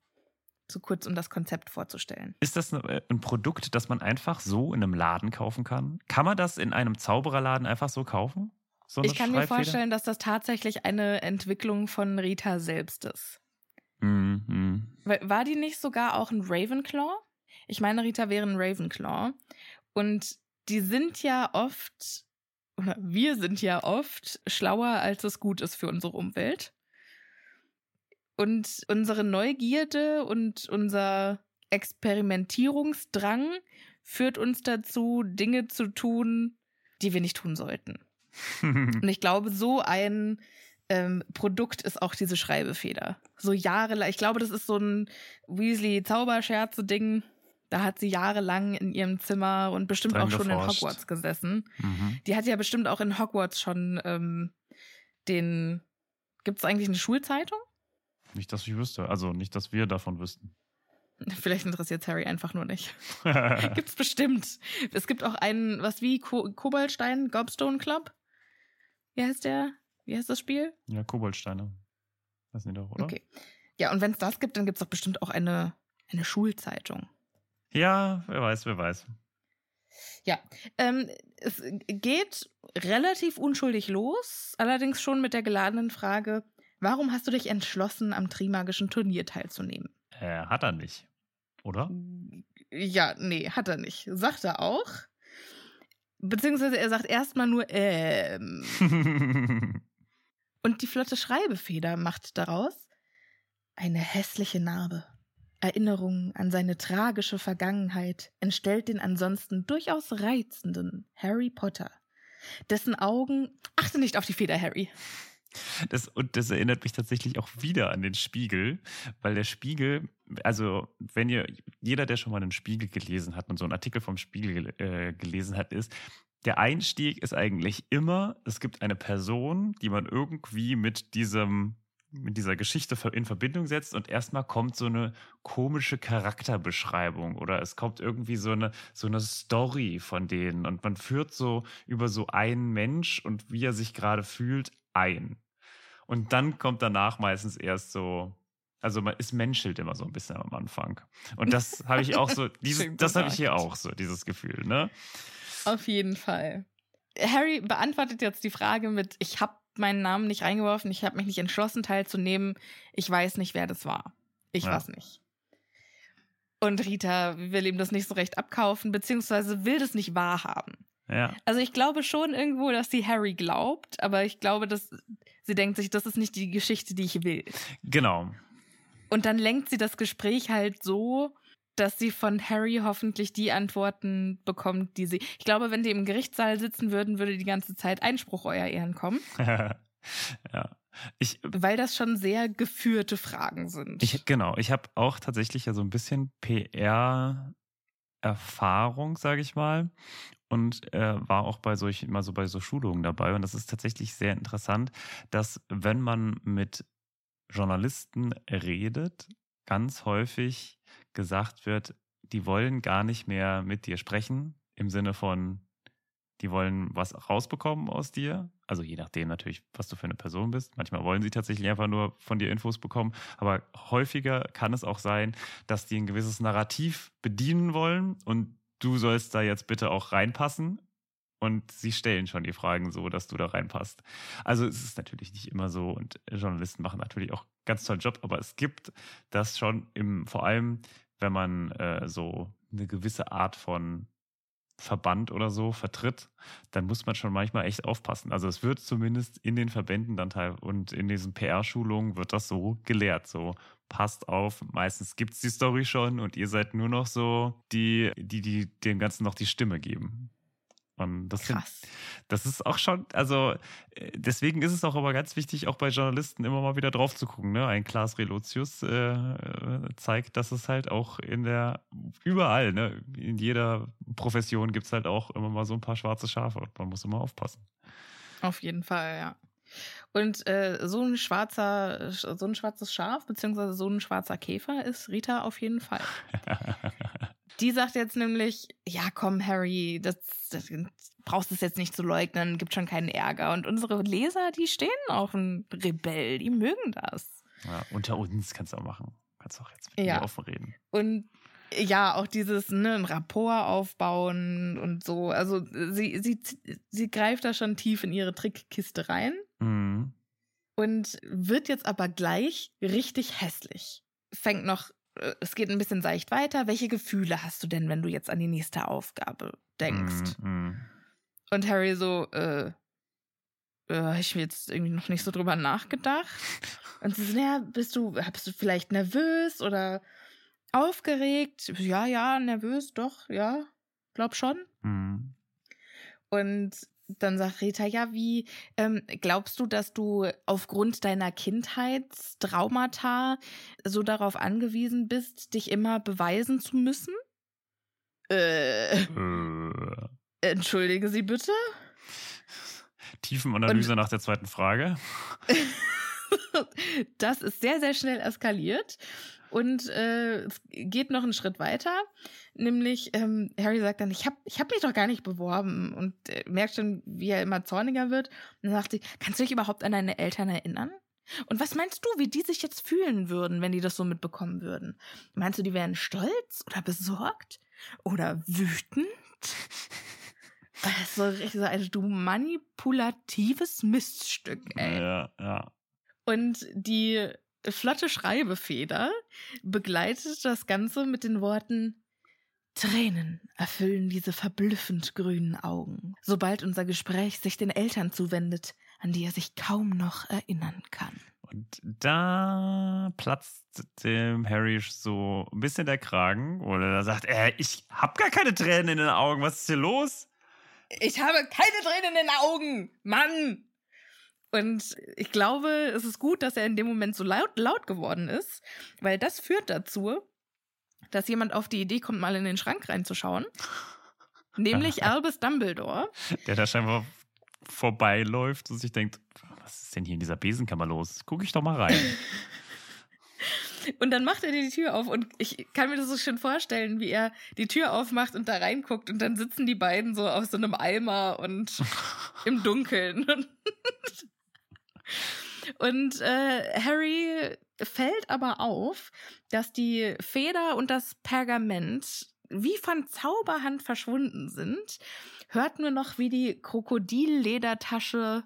So kurz, um das Konzept vorzustellen. Ist das ne- ein Produkt, das man einfach so in einem Laden kaufen kann? Kann man das in einem Zaubererladen einfach so kaufen? So Ich kann mir vorstellen, dass das tatsächlich eine Entwicklung von Rita selbst ist. Hm, hm. Wa- War die nicht sogar auch ein Ravenclaw? Ich meine, Rita wäre ein Ravenclaw. Und die sind ja oft, oder wir sind ja oft schlauer, als es gut ist für unsere Umwelt. Und unsere Neugierde und unser Experimentierungsdrang führt uns dazu, Dinge zu tun, die wir nicht tun sollten. Und ich glaube, so ein ähm, Produkt ist auch diese Schreibefeder. So jahrelang. Ich glaube, das ist so ein Weasley-Zauberscherze-Ding. Da hat sie jahrelang in ihrem Zimmer und bestimmt auch schon geforscht. in Hogwarts gesessen. Mhm. Die hat ja bestimmt auch in Hogwarts schon ähm, den. Gibt es eigentlich eine Schulzeitung? Nicht, dass ich wüsste. Also nicht, dass wir davon wüssten. Vielleicht interessiert Harry einfach nur nicht. Gibt's bestimmt. Es gibt auch einen, was wie Ko Koboldstein Gobstone Club. Wie heißt der? Wie heißt das Spiel? ja, Koboldsteine. Sind die doch, oder? Okay. Ja, und wenn es das gibt, dann gibt's doch bestimmt auch eine, eine Schulzeitung. Ja, wer weiß, wer weiß. Ja, ähm, es geht relativ unschuldig los, allerdings schon mit der geladenen Frage, warum hast du dich entschlossen, am Trimagischen Turnier teilzunehmen? Äh, hat er nicht. Oder? Ja, nee, hat er nicht. Sagt er auch. Beziehungsweise er sagt erstmal nur, ähm. Und die flotte Schreibefeder macht daraus eine hässliche Narbe. Erinnerung an seine tragische Vergangenheit entstellt den ansonsten durchaus reizenden Harry Potter, dessen Augen. Achte nicht auf die Feder, Harry. Das, und das erinnert mich tatsächlich auch wieder an den Spiegel, weil der Spiegel, also wenn ihr, jeder, der schon mal einen Spiegel gelesen hat und so einen Artikel vom Spiegel äh, gelesen hat, ist, der Einstieg ist eigentlich immer, es gibt eine Person, die man irgendwie mit diesem, mit dieser Geschichte in Verbindung setzt und erstmal kommt so eine komische Charakterbeschreibung oder es kommt irgendwie so eine, so eine Story von denen und man führt so über so einen Mensch und wie er sich gerade fühlt ein. Und dann kommt danach meistens erst so Also man, es menschelt immer so ein bisschen am Anfang. Und das habe ich auch so, dieses, das habe ich hier auch so, dieses Gefühl, ne? Auf jeden Fall. Harry beantwortet jetzt die Frage mit, ich habe meinen Namen nicht reingeworfen, ich habe mich nicht entschlossen teilzunehmen, ich weiß nicht, wer das war. Ich Ja. weiß nicht. Und Rita will ihm das nicht so recht abkaufen, beziehungsweise will das nicht wahrhaben. Ja. Also ich glaube schon irgendwo, dass sie Harry glaubt, aber ich glaube, dass sie denkt sich, das ist nicht die Geschichte, die ich will. Genau. Und dann lenkt sie das Gespräch halt so, dass sie von Harry hoffentlich die Antworten bekommt, die sie. Ich glaube, wenn die im Gerichtssaal sitzen würden, würde die ganze Zeit Einspruch euer Ehren kommen, ja. Ich, weil das schon sehr geführte Fragen sind. ich, genau, ich habe auch tatsächlich ja so ein bisschen PR-Erfahrung, sage ich mal. Und äh, war auch bei solch, immer so bei so Schulungen dabei. Und das ist tatsächlich sehr interessant, dass wenn man mit Journalisten redet, ganz häufig gesagt wird, die wollen gar nicht mehr mit dir sprechen, im Sinne von, die wollen was rausbekommen aus dir. Also je nachdem natürlich, was du für eine Person bist. Manchmal wollen sie tatsächlich einfach nur von dir Infos bekommen. Aber häufiger kann es auch sein, dass die ein gewisses Narrativ bedienen wollen und du sollst da jetzt bitte auch reinpassen. Und sie stellen schon die Fragen so, dass du da reinpasst. Also es ist natürlich nicht immer so und Journalisten machen natürlich auch ganz tollen Job, aber es gibt das schon im, vor allem, wenn man äh, so eine gewisse Art von Verband oder so vertritt, dann muss man schon manchmal echt aufpassen. Also es wird zumindest in den Verbänden dann teil und in diesen PR-Schulungen wird das so gelehrt. So passt auf, meistens gibt's die Story schon und ihr seid nur noch so die, die, die dem Ganzen noch die Stimme geben. Und das, Krass. das ist auch schon, also äh, deswegen ist es auch aber ganz wichtig, auch bei Journalisten immer mal wieder drauf zu gucken. Ne? Ein Klaas Relotius äh, äh, zeigt, dass es halt auch in der, überall, ne? in jeder Profession gibt's halt auch immer mal so ein paar schwarze Schafe und man muss immer aufpassen. Auf jeden Fall, ja. Und äh, so ein schwarzer, so ein schwarzes Schaf, beziehungsweise so ein schwarzer Käfer ist Rita auf jeden Fall. Die sagt jetzt nämlich, ja komm, Harry, das, das brauchst es jetzt nicht zu leugnen, gibt schon keinen Ärger. Und unsere Leser, die stehen auf einen Rebell, die mögen das. ja, unter uns kannst du auch machen. Kannst auch jetzt mit Ja. mir offen reden. Und ja, auch dieses, ne, ein Rapport aufbauen und so. Also sie, sie, sie greift da schon tief in ihre Trickkiste rein Mhm. und wird jetzt aber gleich richtig hässlich. Fängt noch, es geht ein bisschen seicht weiter. Welche Gefühle hast du denn, wenn du jetzt an die nächste Aufgabe denkst? Mhm. Und Harry so, äh, äh, ich mir jetzt irgendwie noch nicht so drüber nachgedacht. Und sie so, naja, bist du, bist du vielleicht nervös oder aufgeregt? Ja, ja, nervös, doch, ja, glaub schon. Mhm. Und dann sagt Rita, ja, wie ähm, glaubst du, dass du aufgrund deiner Kindheitstraumata so darauf angewiesen bist, dich immer beweisen zu müssen? Äh, Äh, entschuldige Sie bitte? Tiefenanalyse nach der zweiten Frage. das ist sehr, sehr schnell eskaliert. Und äh, es geht noch einen Schritt weiter. Nämlich, ähm, Harry sagt dann, ich habe ich hab mich doch gar nicht beworben. Und äh, merkt schon, wie er immer zorniger wird. Und dann sagt sie, kannst du dich überhaupt an deine Eltern erinnern? Und was meinst du, wie die sich jetzt fühlen würden, wenn die das so mitbekommen würden? Meinst du, die wären stolz oder besorgt? Oder wütend? Das ist so richtig so ein du manipulatives Miststück, ey. Ja, ja. Und die flotte Schreibefeder begleitet das Ganze mit den Worten Tränen erfüllen diese verblüffend grünen Augen, sobald unser Gespräch sich den Eltern zuwendet, an die er sich kaum noch erinnern kann. Und da platzt dem Harry so ein bisschen der Kragen, oder er sagt, äh, ich hab gar keine Tränen in den Augen, was ist hier los? Ich habe keine Tränen in den Augen, Mann! Und ich glaube, es ist gut, dass er in dem Moment so laut, laut geworden ist, weil das führt dazu, dass jemand auf die Idee kommt, mal in den Schrank reinzuschauen. Nämlich Albus Dumbledore. Der da scheinbar vorbeiläuft und sich denkt, was ist denn hier in dieser Besenkammer los? Guck ich doch mal rein. Und dann macht er die Tür auf und ich kann mir das so schön vorstellen, wie er die Tür aufmacht und da reinguckt und dann sitzen die beiden so auf so einem Eimer und im Dunkeln. Und äh, Harry fällt aber auf, dass die Feder und das Pergament wie von Zauberhand verschwunden sind, hört nur noch, wie die Krokodilledertasche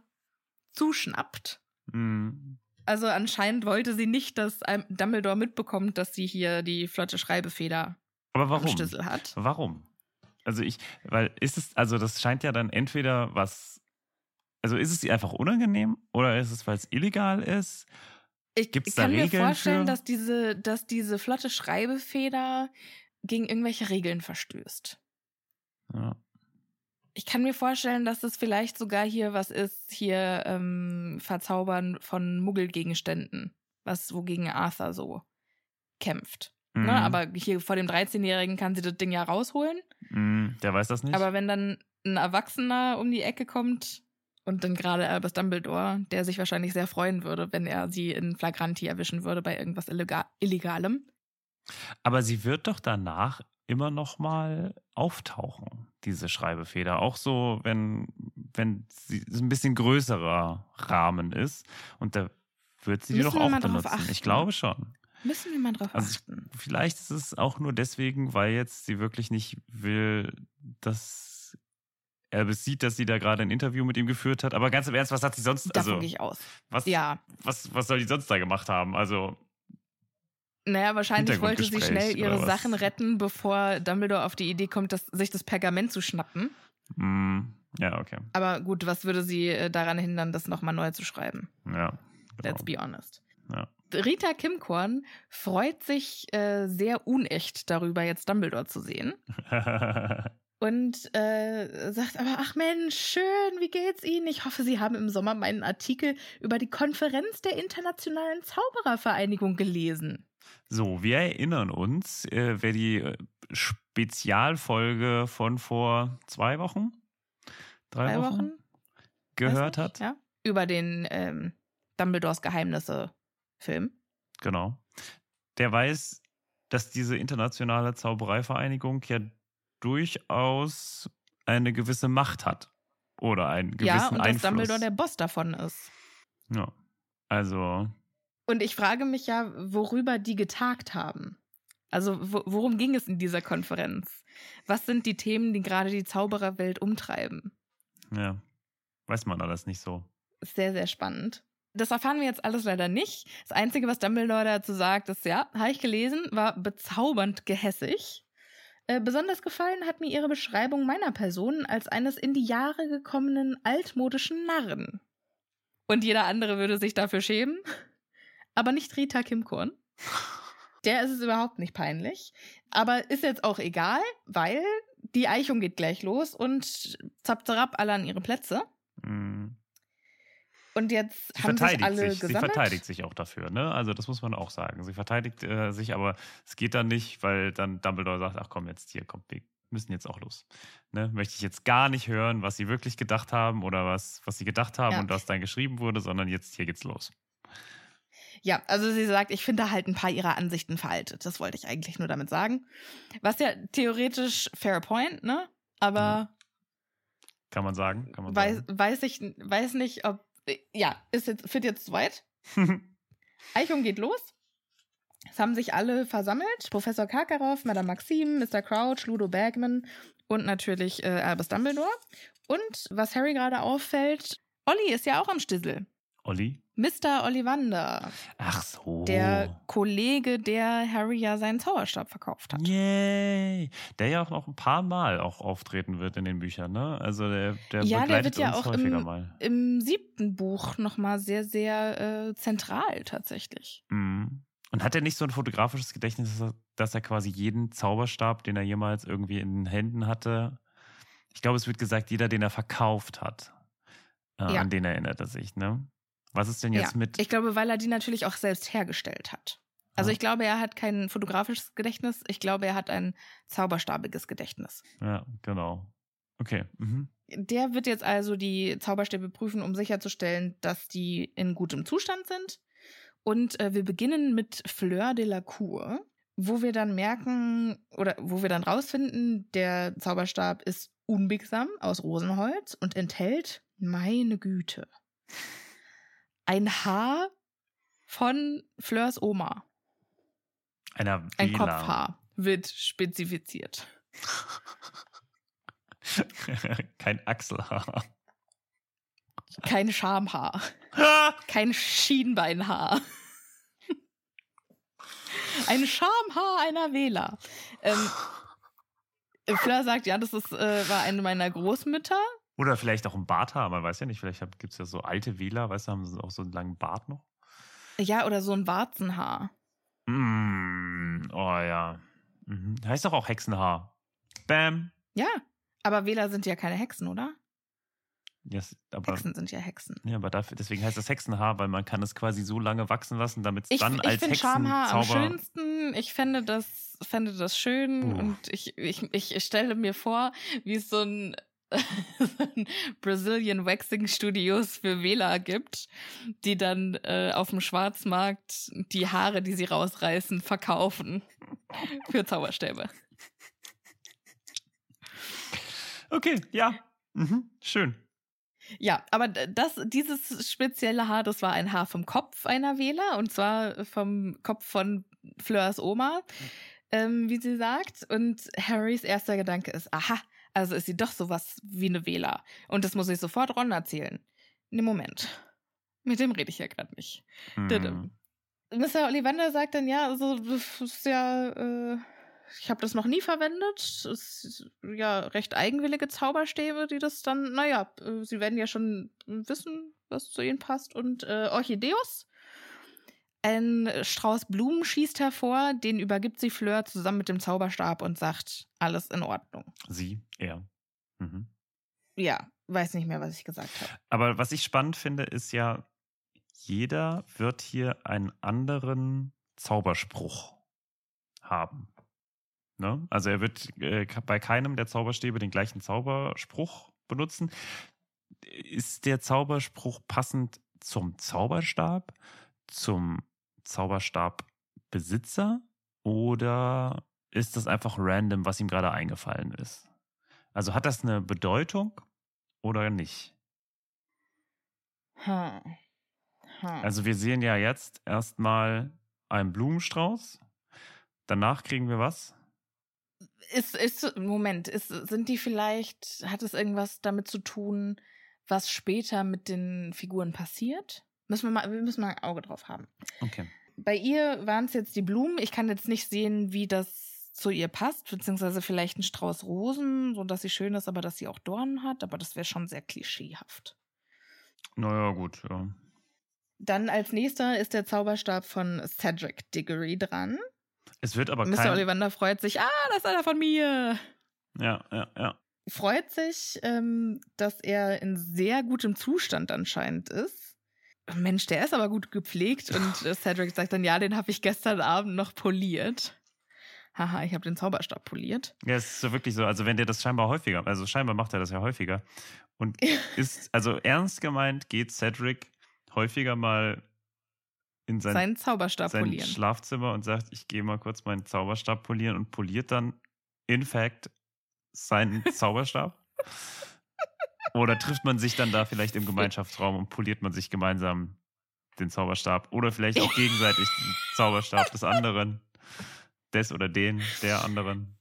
zuschnappt. Mhm. Also anscheinend wollte sie nicht, dass Dumbledore mitbekommt, dass sie hier die flotte Schreibefeder Aber warum? am Schlüssel hat. Warum? Also ich, weil ist es, also das scheint ja dann entweder was, also ist es ihr einfach unangenehm oder ist es, weil es illegal ist? Ich, Gibt's kann mir Regeln vorstellen, für? dass diese, dass diese flotte Schreibefeder gegen irgendwelche Regeln verstößt. Ja. Ich kann mir vorstellen, dass es vielleicht sogar hier was ist, hier ähm, Verzaubern von Muggelgegenständen, was wogegen Arthur so kämpft. Mhm. Ne? Aber hier vor dem 13-Jährigen kann sie das Ding ja rausholen. Mhm, der weiß das nicht. Aber wenn dann ein Erwachsener um die Ecke kommt und dann gerade Albus Dumbledore, der sich wahrscheinlich sehr freuen würde, wenn er sie in Flagranti erwischen würde bei irgendwas Illega Illegalem. Aber sie wird doch danach immer noch mal auftauchen, diese Schreibefeder. Auch so, wenn, wenn sie ein bisschen größerer Rahmen ist. Und da wird sie die doch auch benutzen. Ich glaube schon. Müssen wir mal drauf Also achten. vielleicht ist es auch nur deswegen, weil jetzt sie wirklich nicht will, dass er sieht, dass sie da gerade ein Interview mit ihm geführt hat. Aber ganz im Ernst, was hat sie sonst? Davon Also, gehe ich aus. was, Ja. was, was soll die sonst da gemacht haben? Also, Naja, wahrscheinlich wollte sie schnell ihre? Sachen retten, bevor Dumbledore auf die Idee kommt, dass, sich das Pergament zu schnappen. mh, ja, okay. Aber gut, was würde sie äh, daran hindern, das nochmal neu zu schreiben? Ja. Genau. Let's be honest. Ja. Rita Kimkorn freut sich äh, sehr unecht darüber, jetzt Dumbledore zu sehen. Und äh, sagt aber, ach Mensch, schön, wie geht's Ihnen? Ich hoffe, Sie haben im Sommer meinen Artikel über die Konferenz der Internationalen Zauberervereinigung gelesen. So, wir erinnern uns, äh, wer die äh, Spezialfolge von vor zwei Wochen, drei, Drei Wochen, Wochen? gehört Weiß hat. nicht, Ja? Über den ähm, Dumbledores Geheimnisse-Film. Genau. Der weiß, dass diese internationale Zaubereivereinigung ja durchaus eine gewisse Macht hat. Oder einen gewissen Ja, und dass Einfluss. Dumbledore der Boss davon ist. ja. Also, Und ich frage mich ja, worüber die getagt haben. Also wo, worum ging es in dieser Konferenz? Was sind die Themen, die gerade die Zaubererwelt umtreiben? ja. Weiß man alles nicht so. Sehr, sehr spannend. Das erfahren wir jetzt alles leider nicht. Das Einzige, was Dumbledore dazu sagt, ist, ja, habe ich gelesen, war bezaubernd gehässig. Äh, besonders gefallen hat mir ihre Beschreibung meiner Person als eines in die Jahre gekommenen altmodischen Narren. Und jeder andere würde sich dafür schämen. Aber nicht Rita Kimkorn. Der ist es überhaupt nicht peinlich. Aber ist jetzt auch egal, weil die Eichung geht gleich los und zapp, alle an ihre Plätze. Mhm. Und jetzt Sie haben sich alle sich. Sie gesammelt. verteidigt sich auch dafür, ne? Also das muss man auch sagen. Sie verteidigt äh, sich, aber es geht dann nicht, weil dann Dumbledore sagt, ach komm, jetzt hier, komm, wir müssen jetzt auch los. Ne? Möchte ich jetzt gar nicht hören, was sie wirklich gedacht haben oder was, was sie gedacht haben Ja. und was dann geschrieben wurde, sondern jetzt hier geht's los. Ja, also sie sagt, ich finde halt ein paar ihrer Ansichten veraltet. Das wollte ich eigentlich nur damit sagen. Was ja theoretisch fair point, ne? Aber Kann man sagen? Kann man weiß, weiß ich weiß nicht, ob ja, ist jetzt fit jetzt sagen. Eichung geht los. Es haben sich alle versammelt. Professor Karkaroff, Madame Maxim, Mr. Crouch, Ludo Bagman und natürlich äh, Albus Dumbledore. Und was Harry gerade auffällt, Olli ist ja auch am Stissel. Olli? Mr. Ollivander, Ach so. der Kollege, der Harry ja seinen Zauberstab verkauft hat. Yay! Der ja auch noch ein paar Mal auch auftreten wird in den Büchern, ne? Also der, der Ja, der begleitet wird ja uns auch häufiger im- mal. Im siebten Buch nochmal sehr, sehr äh, zentral tatsächlich. Mhm. Und hat er nicht so ein fotografisches Gedächtnis, dass er, dass er quasi jeden Zauberstab, den er jemals irgendwie in den Händen hatte, ich glaube, es wird gesagt, jeder, den er verkauft hat, äh, Ja. an den erinnert er sich, ne? Was ist denn jetzt ja, mit. ich glaube, weil er die natürlich auch selbst hergestellt hat. Also ich glaube, er hat kein fotografisches Gedächtnis. Ich glaube, er hat ein zauberstabiges Gedächtnis. ja, genau. Okay. Mhm. Der wird jetzt also die Zauberstäbe prüfen, um sicherzustellen, dass die in gutem Zustand sind. Und äh, wir beginnen mit Fleur de la Cour, wo wir dann merken oder wo wir dann rausfinden, der Zauberstab ist unbiegsam aus Rosenholz und enthält, meine Güte, ein Haar von Fleurs Oma. Einer Ein Wähler. Kopfhaar wird spezifiziert. Kein Achselhaar. Kein Schamhaar. Kein Schienbeinhaar. Ein Schamhaar einer Wähler. Ähm, Fleur sagt, ja, das ist, äh, war eine meiner Großmütter. Oder vielleicht auch ein Barthaar, man weiß ja nicht. Vielleicht gibt es ja so alte Wähler, weißt du, haben sie auch so einen langen Bart noch. Ja, oder so ein Warzenhaar. Mm, oh ja. Mhm. Heißt doch auch Hexenhaar. Bam. Ja, aber Wähler sind ja keine Hexen, oder? Yes, aber, Hexen sind ja Hexen. Ja, aber dafür, deswegen heißt das Hexenhaar, weil man kann es quasi so lange wachsen lassen, damit es Ich, dann ich als finde Schamhaar am Hexenzauber... schönsten. Ich fände das, fände das schön Uh. und ich, ich, ich stelle mir vor, wie es so ein Brazilian Waxing Studios für Wähler gibt, die dann äh, auf dem Schwarzmarkt die Haare, die sie rausreißen, verkaufen für Zauberstäbe. Okay, ja. Mhm. Schön. Ja, aber das, dieses spezielle Haar, das war ein Haar vom Kopf einer Wähler und zwar vom Kopf von Fleurs Oma, ähm, wie sie sagt. Und Harrys erster Gedanke ist, aha, also ist sie doch sowas wie eine Wähler. Und das muss ich sofort Ron erzählen. Ne, Moment. Mit dem rede ich ja gerade nicht. Hm. Mr. Ollivander sagt dann, ja, also das ist ja, äh, ich habe das noch nie verwendet. Es ist ja recht eigenwillige Zauberstäbe, die das dann, naja, äh, sie werden ja schon wissen, was zu ihnen passt. Und äh, Orchideus, ein Strauß Blumen schießt hervor, den übergibt sie Fleur zusammen mit dem Zauberstab und sagt, alles in Ordnung. Sie, er. Mhm. Ja, weiß nicht mehr, was ich gesagt habe. Aber was ich spannend finde, ist ja, jeder wird hier einen anderen Zauberspruch haben. Ne? Also er wird äh, bei keinem der Zauberstäbe den gleichen Zauberspruch benutzen. Ist der Zauberspruch passend zum Zauberstab, zum Zauberstabbesitzer oder ist das einfach random, was ihm gerade eingefallen ist? Also hat das eine Bedeutung oder nicht? Hm. Hm. Also wir sehen ja jetzt erstmal einen Blumenstrauß. Danach kriegen wir was? Ist, ist, Moment, ist, sind die vielleicht, hat es irgendwas damit zu tun, was später mit den Figuren passiert? Müssen wir mal, wir müssen mal ein Auge drauf haben. Okay. Bei ihr waren es jetzt die Blumen. Ich kann jetzt nicht sehen, wie das zu ihr passt, beziehungsweise vielleicht ein Strauß Rosen, so dass sie schön ist, aber dass sie auch Dornen hat. Aber das wäre schon sehr klischeehaft. Naja, gut, ja. Dann als nächster ist der Zauberstab von Cedric Diggory dran. Es wird aber Mr. kein... Ollivander freut sich, ah, das ist einer von mir. Ja, ja, ja. freut sich, ähm, dass er in sehr gutem Zustand anscheinend ist. Mensch, der ist aber gut gepflegt und Cedric sagt dann, ja, den habe ich gestern Abend noch poliert. Haha, ich habe den Zauberstab poliert. Ja, es ist so wirklich so, also wenn der das scheinbar häufiger, also scheinbar macht er das ja häufiger. Und ist, also ernst gemeint geht Cedric häufiger mal in sein, Seinen Zauberstab sein polieren. Schlafzimmer und sagt, ich gehe mal kurz meinen Zauberstab polieren und poliert dann in fact seinen Zauberstab? Oder trifft man sich dann da vielleicht im Gemeinschaftsraum und poliert man sich gemeinsam den Zauberstab? Oder vielleicht auch gegenseitig den Zauberstab des anderen, des oder den, der anderen?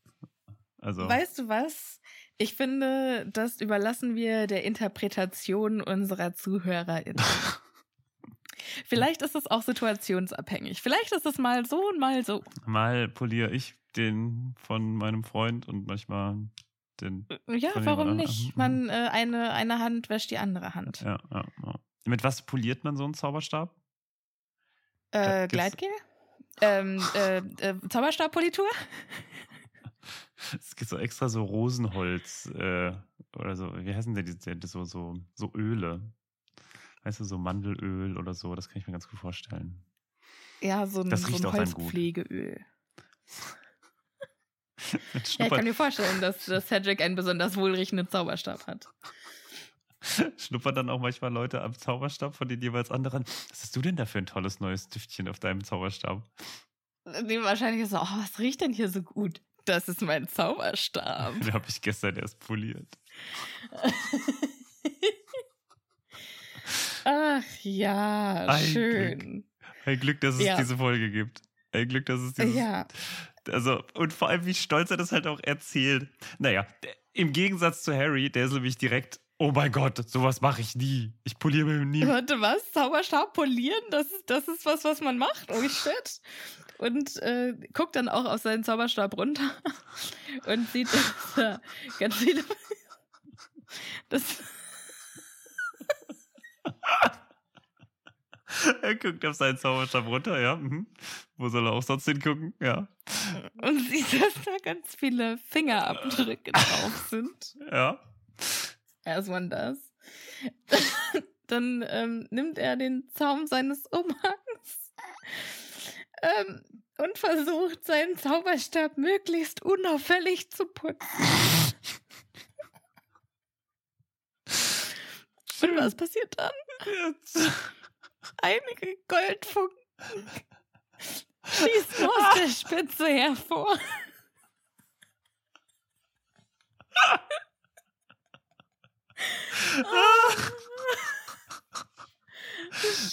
Also, Weißt du was? Ich finde, das überlassen wir der Interpretation unserer ZuhörerInnen. Vielleicht ist es auch situationsabhängig. Vielleicht ist es mal so und mal so. mal poliere ich den von meinem Freund und manchmal den. Ja, Von warum jemand nicht? anderem. Man, äh, eine, eine Hand wäscht die andere Hand. Ja, ja, ja. Mit was poliert man so einen Zauberstab? Äh, gibt's- Gleitgel? Ähm, äh, äh, Zauberstabpolitur? Es gibt so extra so Rosenholz äh, oder so, wie heißen die, die, die so, so, so Öle? Weißt du, so Mandelöl oder so, das kann ich mir ganz gut vorstellen. Ja, so ein, Das so ein. Holzpflegeöl. Ja, ich kann mir vorstellen, dass, dass Cedric einen besonders wohlriechenden Zauberstab hat. schnuppern dann auch manchmal Leute am Zauberstab von den jeweils anderen. Was hast du denn da für ein tolles neues Düftchen auf deinem Zauberstab? Die wahrscheinlich so, oh, was riecht denn hier so gut? Das ist mein Zauberstab. Den habe ich gestern erst poliert. Ach ja, Ein schön. Ein Glück, dass es Ja. diese Folge gibt. Ein Glück, dass es dieses. Ja, Also, und vor allem, wie stolz er das halt auch erzählt. Naja, im Gegensatz zu Harry, der ist nämlich direkt, oh mein Gott, sowas mache ich nie. Ich poliere mir nie. warte, was? Zauberstab polieren? Das ist, das ist was, was man macht? Oh shit. Und äh, guckt dann auch auf seinen Zauberstab runter und sieht, dass er ganz viele. Das, Er guckt auf seinen Zauberstab runter, ja. Mhm. Wo soll er auch sonst hingucken? Ja. und sieht, dass da ganz viele Fingerabdrücke drauf sind. Ja. as one does. Dann ähm, nimmt er den Zaum seines Umhangs ähm, und versucht, seinen Zauberstab möglichst unauffällig zu putzen. Und was passiert dann? Einige Goldfunken schießen aus der Spitze hervor.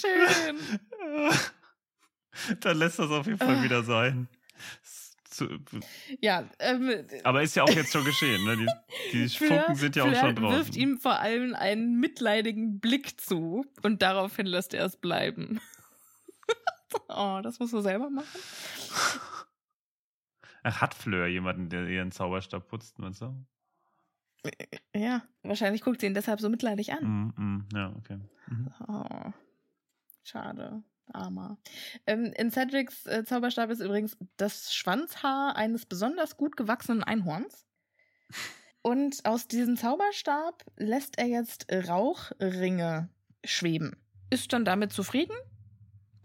Schön. Dann lässt das auf jeden Fall wieder sein. Zu, Ja, ähm, aber ist ja auch jetzt schon geschehen, ne? Die, die Funken sind ja auch schon draußen. wirft ihm vor allem einen mitleidigen Blick zu und daraufhin lässt er es bleiben. oh, das muss man selber machen. Ach, hat Fleur jemanden, der ihren Zauberstab putzt, meinst du? Ja, wahrscheinlich guckt sie ihn deshalb so mitleidig an. Mm, mm, ja, okay. Mhm. Oh, schade. Armer. Ähm, in Cedrics äh, Zauberstab ist übrigens das Schwanzhaar eines besonders gut gewachsenen Einhorns. Und aus diesem Zauberstab lässt er jetzt Rauchringe schweben. Ist dann damit zufrieden?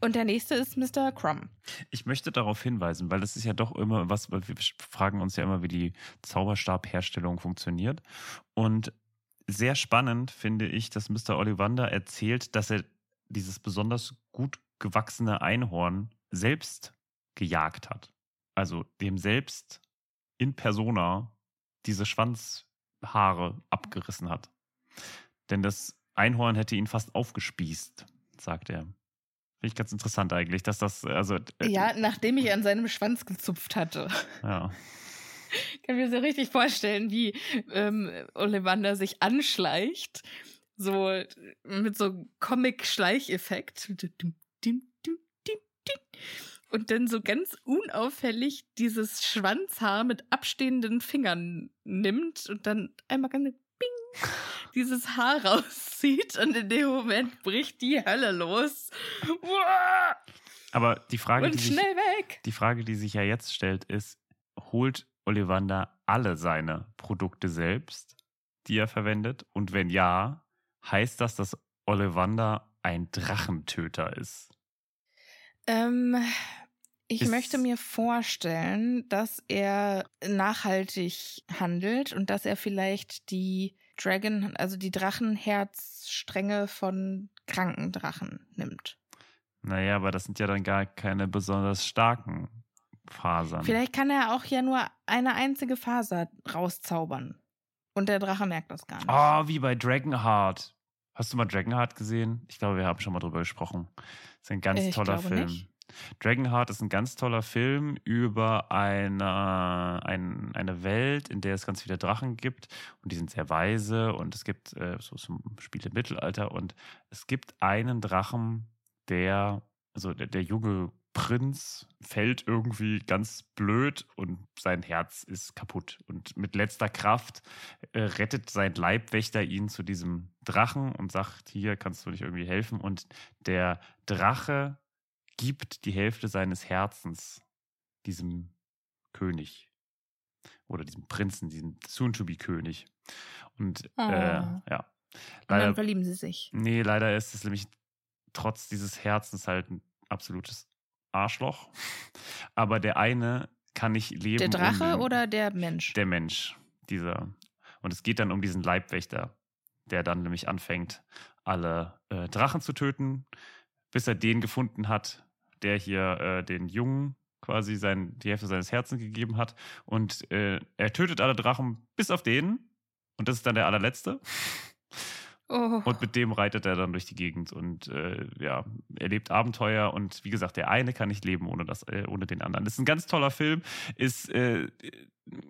Und der nächste ist Mr. Crumb. Ich möchte darauf hinweisen, weil das ist ja doch immer was, wir fragen uns ja immer, wie die Zauberstabherstellung funktioniert. Und sehr spannend finde ich, dass Mr. Ollivander erzählt, dass er dieses besonders gut gewachsene Einhorn selbst gejagt hat. Also dem selbst in persona diese Schwanzhaare abgerissen hat. Denn das Einhorn hätte ihn fast aufgespießt, sagt er. Finde ich ganz interessant eigentlich, dass das, also. äh, Ja, nachdem ich an seinem Schwanz gezupft hatte. ja. kann mir so richtig vorstellen, wie ähm, Ollivander sich anschleicht. So mit so Comic-Schleicheffekt. Und dann so ganz unauffällig dieses Schwanzhaar mit abstehenden Fingern nimmt und dann einmal ganz bing, dieses Haar rauszieht und in dem Moment bricht die Hölle los. Aber die Frage, die sich, die Frage, die sich ja jetzt stellt, ist, holt Ollivander alle seine Produkte selbst, die er verwendet? Und wenn ja, heißt das, dass Ollivander ein Drachentöter ist? Ähm, ich Ist- möchte mir vorstellen, dass er nachhaltig handelt und dass er vielleicht die Dragon, also die Drachenherzstränge von kranken Drachen nimmt. Naja, aber das sind ja dann gar keine besonders starken Fasern. Vielleicht kann er auch ja nur eine einzige Faser rauszaubern. Und der Drache merkt das gar nicht. Oh, wie bei Dragonheart. Hast du mal Dragonheart gesehen? Ich glaube, wir haben schon mal drüber gesprochen. Ist ein ganz Äh, ich toller Film. nicht. Dragonheart ist ein ganz toller Film über eine, ein, eine Welt, in der es ganz viele Drachen gibt und die sind sehr weise und es gibt äh, so, ein Spiel im Mittelalter und es gibt einen Drachen, der, also der, der junge Prinz fällt irgendwie ganz blöd und sein Herz ist kaputt. Und mit letzter Kraft äh, rettet sein Leibwächter ihn zu diesem Drachen und sagt, hier kannst du dich irgendwie helfen. Und der Drache gibt die Hälfte seines Herzens diesem König oder diesem Prinzen, diesem Soon-to-be-König. Und Oh. äh, ja, und dann leider, verlieben sie sich. nee, leider ist es nämlich trotz dieses Herzens halt ein absolutes Arschloch. Aber der eine kann nicht leben. Der Drache ohne- oder der Mensch? der Mensch, dieser. Und es geht dann um diesen Leibwächter, der dann nämlich anfängt, alle äh, Drachen zu töten, bis er den gefunden hat, der hier äh, den Jungen quasi sein, die Hälfte seines Herzens gegeben hat. Und äh, er tötet alle Drachen bis auf den. Und das ist dann der allerletzte. Oh. Und mit dem reitet er dann durch die Gegend und äh, ja, erlebt Abenteuer. Und wie gesagt, der eine kann nicht leben ohne, das, äh, ohne den anderen. Das ist ein ganz toller Film, ist äh,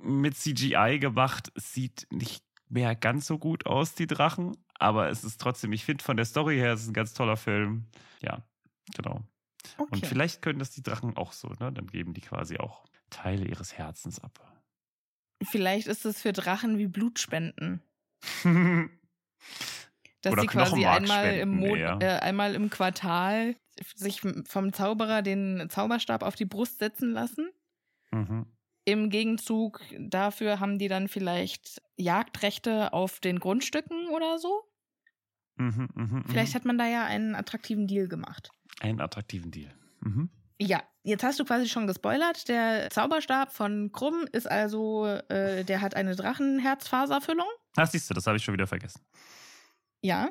mit CGI gemacht, sieht nicht mehr ganz so gut aus, die Drachen, aber es ist trotzdem, ich finde von der Story her, es ist ein ganz toller Film. Ja, genau. okay. Und vielleicht können das die Drachen auch so, ne? Dann geben die quasi auch Teile ihres Herzens ab. Vielleicht ist es für Drachen wie Blutspenden. Dass Oder sie quasi einmal im, Mo äh, einmal im Quartal sich vom Zauberer den Zauberstab auf die Brust setzen lassen. mhm. Im Gegenzug dafür haben die dann vielleicht Jagdrechte auf den Grundstücken oder so. Mhm, mhm, Vielleicht mhm. hat man da ja einen attraktiven Deal gemacht. einen attraktiven Deal. Mhm. Ja, jetzt hast du quasi schon gespoilert. Der Zauberstab von Krumm ist also, äh, der hat eine Drachenherzfaserfüllung. Ach, siehst du, das habe ich schon wieder vergessen. Ja.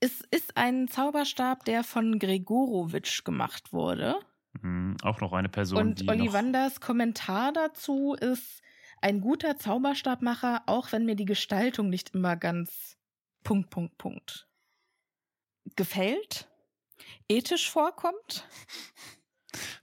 Es ist ein Zauberstab, der von Gregorowitsch gemacht wurde. Mhm. Auch noch eine Person, Und Ollivanders Kommentar dazu ist ein guter Zauberstabmacher, auch wenn mir die Gestaltung nicht immer ganz Punkt, Punkt, Punkt gefällt, ethisch vorkommt.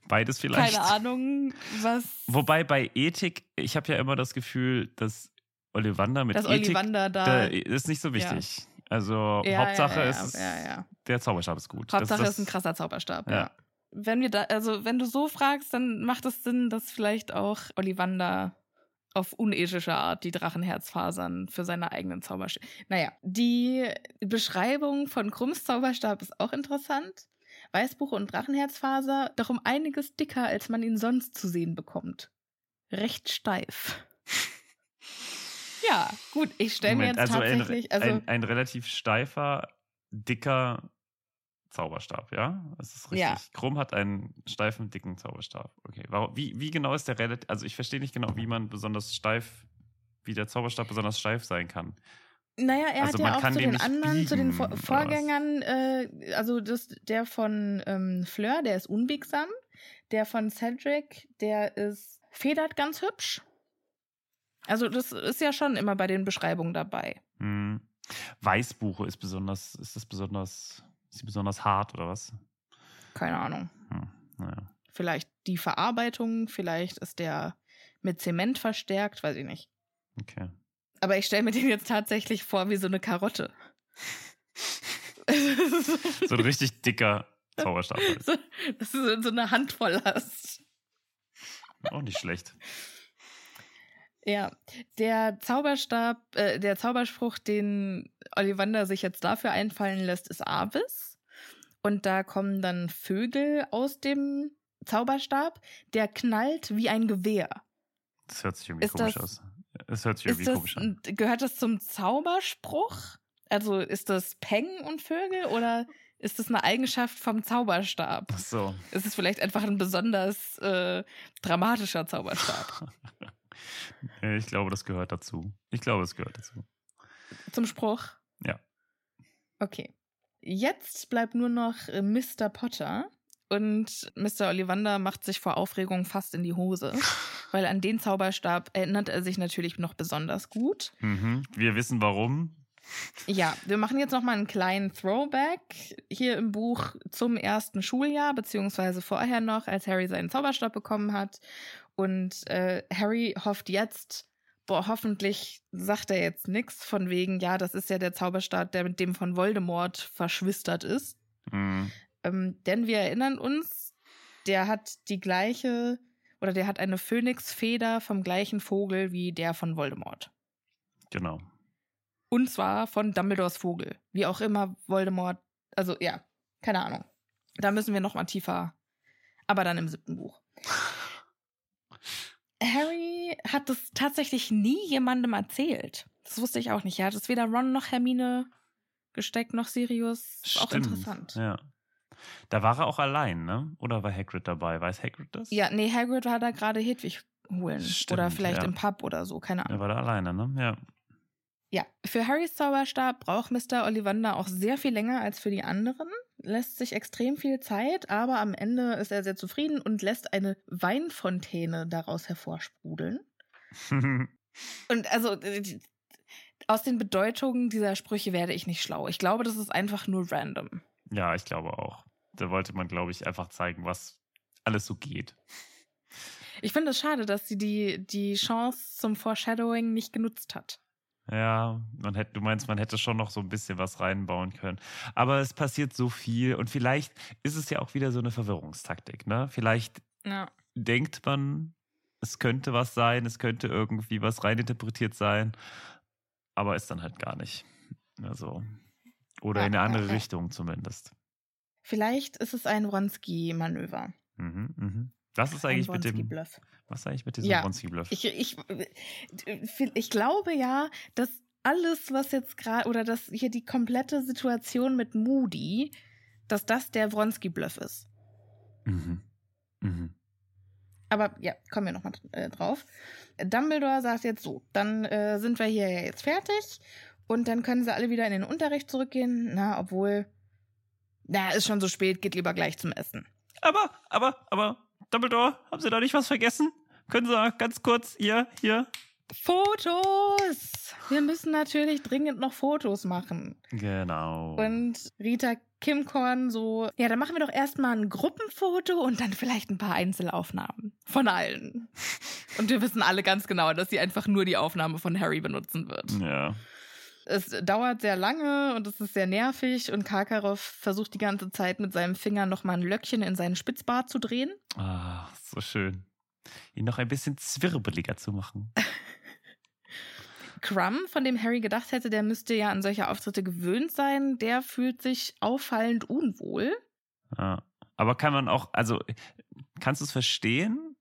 beides vielleicht. Keine Ahnung, was. Wobei bei Ethik, ich habe ja immer das Gefühl, dass Ollivander mit dass Ethik Ollivander da. da ist nicht so wichtig. Also Ja, Hauptsache ja, ja, ist, ja. der Zauberstab ist gut. Das Hauptsache das- ist ein krasser Zauberstab, ja. Wenn wir da, also wenn du so fragst, dann macht es Sinn, dass vielleicht auch Ollivander auf unethische Art die Drachenherzfasern für seine eigenen Zauberstab. Naja, die Beschreibung von Krumms Zauberstab ist auch interessant. Weißbuche und Drachenherzfaser, doch um einiges dicker, als man ihn sonst zu sehen bekommt. Recht steif. Ja, gut, ich stelle mir jetzt also, tatsächlich, ein, also ein, ein relativ steifer, dicker Zauberstab, ja? Das ist richtig. Ja. Krumm hat einen steifen, dicken Zauberstab. Okay. Warum, wie, wie genau ist der relativ, also ich verstehe nicht genau, wie man besonders steif, wie der Zauberstab besonders steif sein kann. Naja, er Also hat ja auch zu den anderen, zu den biegen, Vor? Vorgängern, äh, also das, der von ähm, Fleur, der ist unbiegsam. Der von Cedric, der ist federt ganz hübsch. Also das ist ja schon immer bei den Beschreibungen dabei. Hm. Weißbuche ist besonders, ist das besonders, ist sie besonders hart oder was? Keine Ahnung. Hm. Naja. Vielleicht die Verarbeitung, vielleicht ist der mit Zement verstärkt, weiß ich nicht. Okay. Aber ich stelle mir den jetzt tatsächlich vor wie so eine Karotte. So ein richtig dicker Zauberstab. Halt. so, dass du so eine Handvoll hast. Auch nicht schlecht. Ja, der Zauberstab, äh, der Zauberspruch, den Ollivander sich jetzt dafür einfallen lässt, ist Avis. Und da kommen dann Vögel aus dem Zauberstab, der knallt wie ein Gewehr. Das hört sich irgendwie Ist komisch das- aus. Es hört sich irgendwie das, komisch an. gehört das zum Zauberspruch? Also ist das Peng und Vögel oder ist das eine Eigenschaft vom Zauberstab? Ach so. Ist es vielleicht einfach ein besonders äh, dramatischer Zauberstab? Nee, ich glaube, das gehört dazu. Ich glaube, es gehört dazu. Zum Spruch? Ja. Okay. Jetzt bleibt nur noch äh, Mr. Potter. Und Mr. Ollivander macht sich vor Aufregung fast in die Hose, weil an den Zauberstab erinnert er sich natürlich noch besonders gut. Mhm. Wir wissen warum. Ja, wir machen jetzt noch mal einen kleinen Throwback hier im Buch zum ersten Schuljahr, beziehungsweise vorher noch, als Harry seinen Zauberstab bekommen hat. Und äh, Harry hofft jetzt, boah, hoffentlich sagt er jetzt nichts von wegen, ja, das ist ja der Zauberstab, der mit dem von Voldemort verschwistert ist. Mhm. Ähm, denn wir erinnern uns, der hat die gleiche, oder der hat eine Phönixfeder vom gleichen Vogel wie der von Voldemort. Genau. Und zwar von Dumbledores Vogel. Wie auch immer Voldemort. Also ja, keine Ahnung. Da müssen wir noch mal tiefer. Aber dann im siebten Buch. Harry hat das tatsächlich nie jemandem erzählt. Das wusste ich auch nicht. Er hat es weder Ron noch Hermine gesteckt, noch Sirius. Ist auch Stimmt. interessant. Ja. Da war er auch allein, ne? Oder war Hagrid dabei? Weiß Hagrid das? Ja, nee, Hagrid war da gerade Hedwig holen. Stimmt, oder vielleicht ja. im Pub oder so, keine Ahnung. Er war da alleine, ne? Ja. Ja, für Harrys Zauberstab braucht Mr. Ollivander auch sehr viel länger als für die anderen, lässt sich extrem viel Zeit, aber am Ende ist er sehr zufrieden und lässt eine Weinfontäne daraus hervorsprudeln. Und also, äh, aus den Bedeutungen dieser Sprüche werde ich nicht schlau. Ich glaube, das ist einfach nur random. Ja, ich glaube auch. Da wollte man, glaube ich, einfach zeigen, was alles so geht. Ich finde es schade, dass sie die, die Chance zum Foreshadowing nicht genutzt hat. Ja, man hätte, du meinst, man hätte schon noch so ein bisschen was reinbauen können. Aber es passiert so viel und vielleicht ist es ja auch wieder so eine Verwirrungstaktik, ne? Vielleicht Ja. denkt man, es könnte was sein, es könnte irgendwie was reininterpretiert sein, aber ist dann halt gar nicht. Also, oder Ja, in eine andere ja. Richtung zumindest. Vielleicht ist es ein Wronski-Manöver. Mhm, mhm. Was ist eigentlich mit dem, Wronski-Bluff. was ist eigentlich mit diesem Ja, Bronski-Bluff? Ich, ich, ich glaube ja, dass alles, was jetzt gerade, oder dass hier die komplette Situation mit Moody, dass das der Wronski-Bluff ist. Mhm. Mhm. Aber ja, kommen wir nochmal äh, drauf. Dumbledore sagt jetzt so, dann äh, sind wir hier ja jetzt fertig und dann können sie alle wieder in den Unterricht zurückgehen. Na, obwohl, na, ist schon so spät, geht lieber gleich zum Essen. Aber, aber, aber, Dumbledore, haben Sie da nicht was vergessen? Können Sie ganz kurz hier, hier? Fotos! Wir müssen natürlich dringend noch Fotos machen. Genau. Und Rita Kimkorn so, ja, dann machen wir doch erstmal ein Gruppenfoto und dann vielleicht ein paar Einzelaufnahmen. Von allen. Und wir wissen alle ganz genau, dass sie einfach nur die Aufnahme von Harry benutzen wird. ja. Es dauert sehr lange und es ist sehr nervig und Karkaroff versucht die ganze Zeit mit seinem Finger nochmal ein Löckchen in seinen Spitzbart zu drehen. Ah, so schön. Ihn noch ein bisschen zwirbeliger zu machen. Crumb, von dem Harry gedacht hätte, der müsste ja an solche Auftritte gewöhnt sein, der fühlt sich auffallend unwohl. Ja. Aber kann man auch, also, kannst du es verstehen?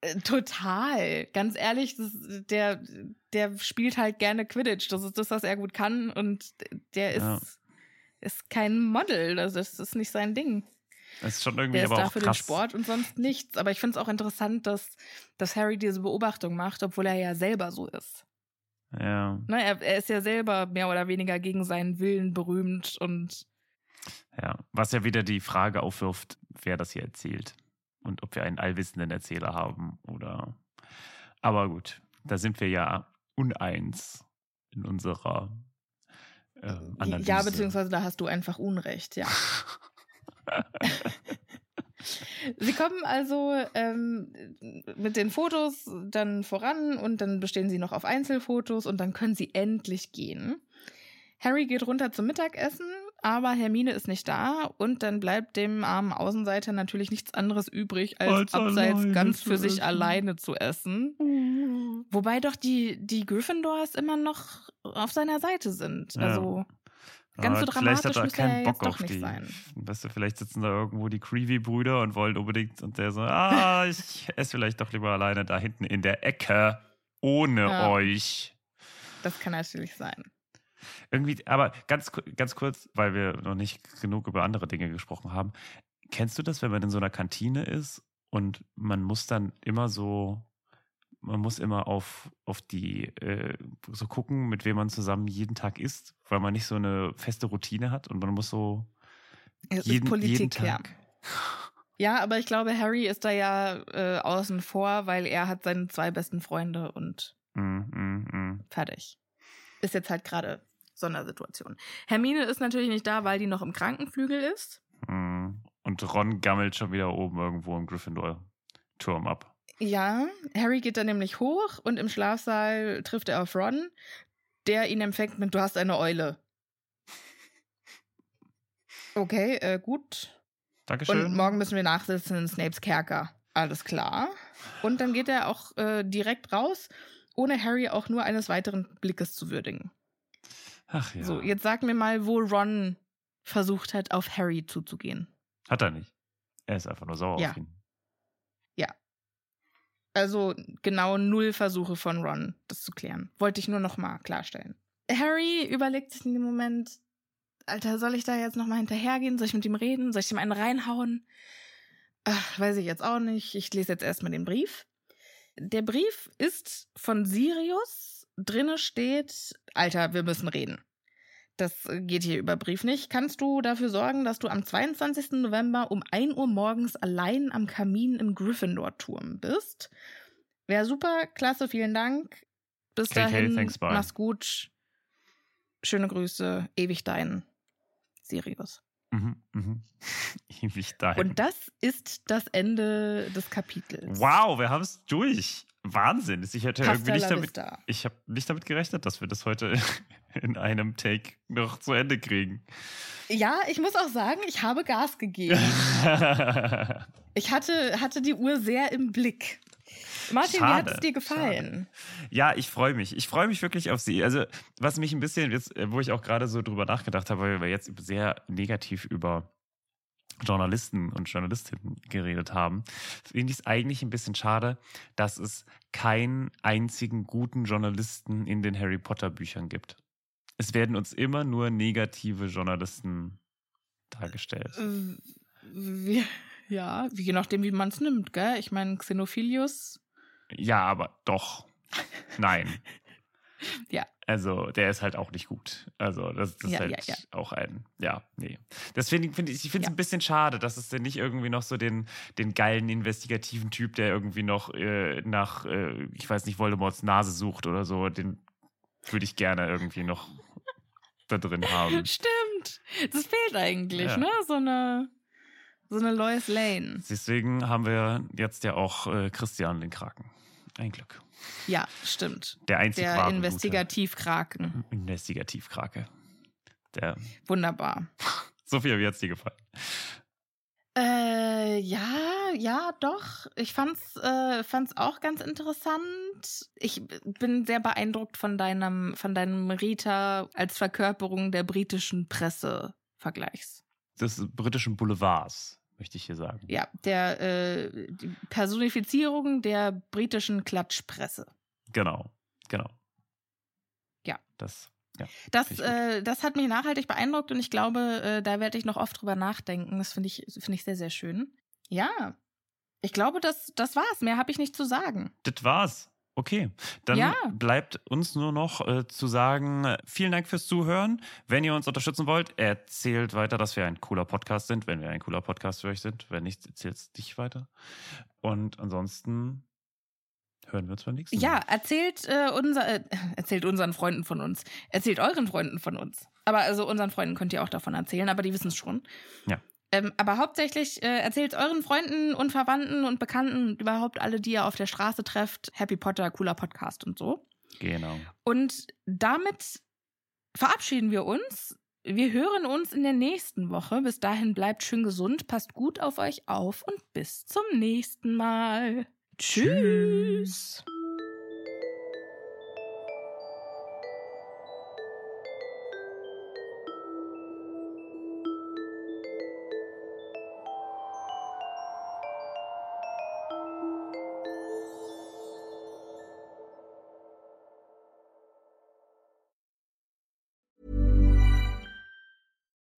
Äh, Total. Ganz ehrlich, das, der, der spielt halt gerne Quidditch. Das ist das, was er gut kann. Und der ist, Ja. ist kein Model. Das ist, das ist nicht sein Ding. Das ist schon irgendwie Der ist aber da auch für den krass. Sport und sonst nichts. Aber ich finde es auch interessant, dass, dass Harry diese Beobachtung macht, obwohl er ja selber so ist. Ja, Ne, er, er ist ja selber mehr oder weniger gegen seinen Willen berühmt und ja. Was ja wieder die Frage aufwirft, wer das hier erzählt. Und ob wir einen allwissenden Erzähler haben oder. Aber gut, da sind wir ja uneins in unserer äh, Analyse. ja, beziehungsweise da hast du einfach Unrecht, ja. Sie kommen also ähm, mit den Fotos dann voran und dann bestehen sie noch auf Einzelfotos und dann können sie endlich gehen. Harry geht runter zum Mittagessen, aber Hermine ist nicht da und dann bleibt dem armen Außenseiter natürlich nichts anderes übrig, als, Als abseits ganz für sich essen. alleine zu essen. Wobei doch die, die Gryffindors immer noch auf seiner Seite sind. Ja. Also ganz so vielleicht hat er keinen Bock auf die. sein. Weißt du, vielleicht sitzen da irgendwo die Creevy-Brüder und wollen unbedingt und der so, ah, ich esse vielleicht doch lieber alleine da hinten in der Ecke ohne Ja. euch. Das kann natürlich sein. Irgendwie, aber ganz, ganz kurz, weil wir noch nicht genug über andere Dinge gesprochen haben. Kennst du das, wenn man in so einer Kantine ist und man muss dann immer so, man muss immer auf, auf die, äh, so gucken, mit wem man zusammen jeden Tag isst, weil man nicht so eine feste Routine hat und man muss so Es jeden, ist Politik, jeden ja. Tag. Ja, aber ich glaube, Harry ist da ja äh, außen vor, weil er hat seine zwei besten Freunde und Mm, mm, mm. fertig. Ist jetzt halt gerade Sondersituation. Hermine ist natürlich nicht da, weil die noch im Krankenflügel ist. Mm. Und Ron gammelt schon wieder oben irgendwo im Gryffindor-Turm ab. Ja, Harry geht dann nämlich hoch und im Schlafsaal trifft er auf Ron, der ihn empfängt mit Du hast eine Eule. Okay, äh, gut. Dankeschön. Und morgen müssen wir nachsitzen in Snapes Kerker. Alles klar. Und dann geht er auch äh, direkt raus, ohne Harry auch nur eines weiteren Blickes zu würdigen. Ach ja. So, jetzt sag mir mal, wo Ron versucht hat, auf Harry zuzugehen. Hat er nicht. Er ist einfach nur sauer Ja. auf ihn. Also genau null Versuche von Ron, das zu klären. Wollte ich nur noch mal klarstellen. Harry überlegt sich in dem Moment, Alter, soll ich da jetzt noch mal hinterhergehen? Soll ich mit ihm reden? Soll ich ihm einen reinhauen? Ach, weiß ich jetzt auch nicht. Ich lese jetzt erstmal den Brief. Der Brief ist von Sirius. Drinne steht, Alter, wir müssen reden. Das geht hier über Brief nicht. Kannst du dafür sorgen, dass du am 22. November um 1 Uhr morgens allein am Kamin im Gryffindor-Turm bist? Wäre super, klasse, vielen Dank. Bis KK, dahin, thanks, mach's gut. Schöne Grüße, ewig dein Sirius. Mhm, mhm. Ewig dein. Und das ist das Ende des Kapitels. wow, wir haben es durch. Wahnsinn. Ich hätte Hasta irgendwie nicht damit, vista. ich habe nicht damit gerechnet, dass wir das heute in einem Take noch zu Ende kriegen. Ja, ich muss auch sagen, ich habe Gas gegeben. Ich hatte, hatte die Uhr sehr im Blick. Martin, wie hat Schade, es dir gefallen? Ja, ich freue mich. Ich freue mich wirklich auf sie. Also, was mich ein bisschen, jetzt, wo ich auch gerade so drüber nachgedacht habe, weil wir jetzt sehr negativ über Journalisten und Journalistinnen geredet haben, finde ich es eigentlich ein bisschen schade, dass es keinen einzigen guten Journalisten in den Harry Potter Büchern gibt. Es werden uns immer nur negative Journalisten dargestellt. Äh, Wie, ja, je nachdem, wie man es nimmt, gell? Ich meine, Xenophilius. Ja, aber doch. Nein. Ja. Also, der ist halt auch nicht gut. Also, das, das Ja, ist halt ja, auch ein, ja, nee. Das finde find ich, ich finde es Ja. ein bisschen schade, dass es denn nicht irgendwie noch so den, den geilen investigativen Typ, der irgendwie noch äh, nach, äh, ich weiß nicht, Voldemorts Nase sucht oder so, den würde ich gerne irgendwie noch da drin haben. Stimmt. Das fehlt eigentlich, Ja. ne? So eine, so eine Lois Lane. Deswegen haben wir jetzt ja auch äh, Christian den Kraken. Ein Glück. Ja, stimmt. Der einzig Der Investigativkraken. Investigativkrake. Der, Wunderbar. so viel wie jetzt dir gefallen. Äh, ja, ja, doch. Ich fand's, äh, fand's auch ganz interessant. Ich bin sehr beeindruckt von deinem, von deinem Rita als Verkörperung der britischen Presse Vergleichs. Des britischen Boulevards, möchte ich hier sagen. Ja, der äh, Personifizierung der britischen Klatschpresse. Genau, genau. Ja. Das, ja. Das, äh, das hat mich nachhaltig beeindruckt und ich glaube, äh, da werde ich noch oft drüber nachdenken. Das finde ich, finde ich sehr, sehr schön. Ja, ich glaube, das, das war's. Mehr habe ich nicht zu sagen. Das war's. Okay, dann Ja. bleibt uns nur noch äh, zu sagen, vielen Dank fürs Zuhören. Wenn ihr uns unterstützen wollt, erzählt weiter, dass wir ein cooler Podcast sind, wenn wir ein cooler Podcast für euch sind. Wenn nicht, erzählt dich weiter. Und ansonsten hören wir uns beim nächsten Mal. Ja, erzählt, äh, unser, äh, erzählt unseren Freunden von uns. Erzählt euren Freunden von uns. Aber also unseren Freunden könnt ihr auch davon erzählen, aber die wissen es schon. Ja. Ähm, aber hauptsächlich äh, erzählt euren Freunden und Verwandten und Bekannten und überhaupt alle, die ihr auf der Straße trefft. Happy Potter, cooler Podcast und so. Genau. Und damit verabschieden wir uns. Wir hören uns in der nächsten Woche. Bis dahin bleibt schön gesund, passt gut auf euch auf und bis zum nächsten Mal. Tschüss.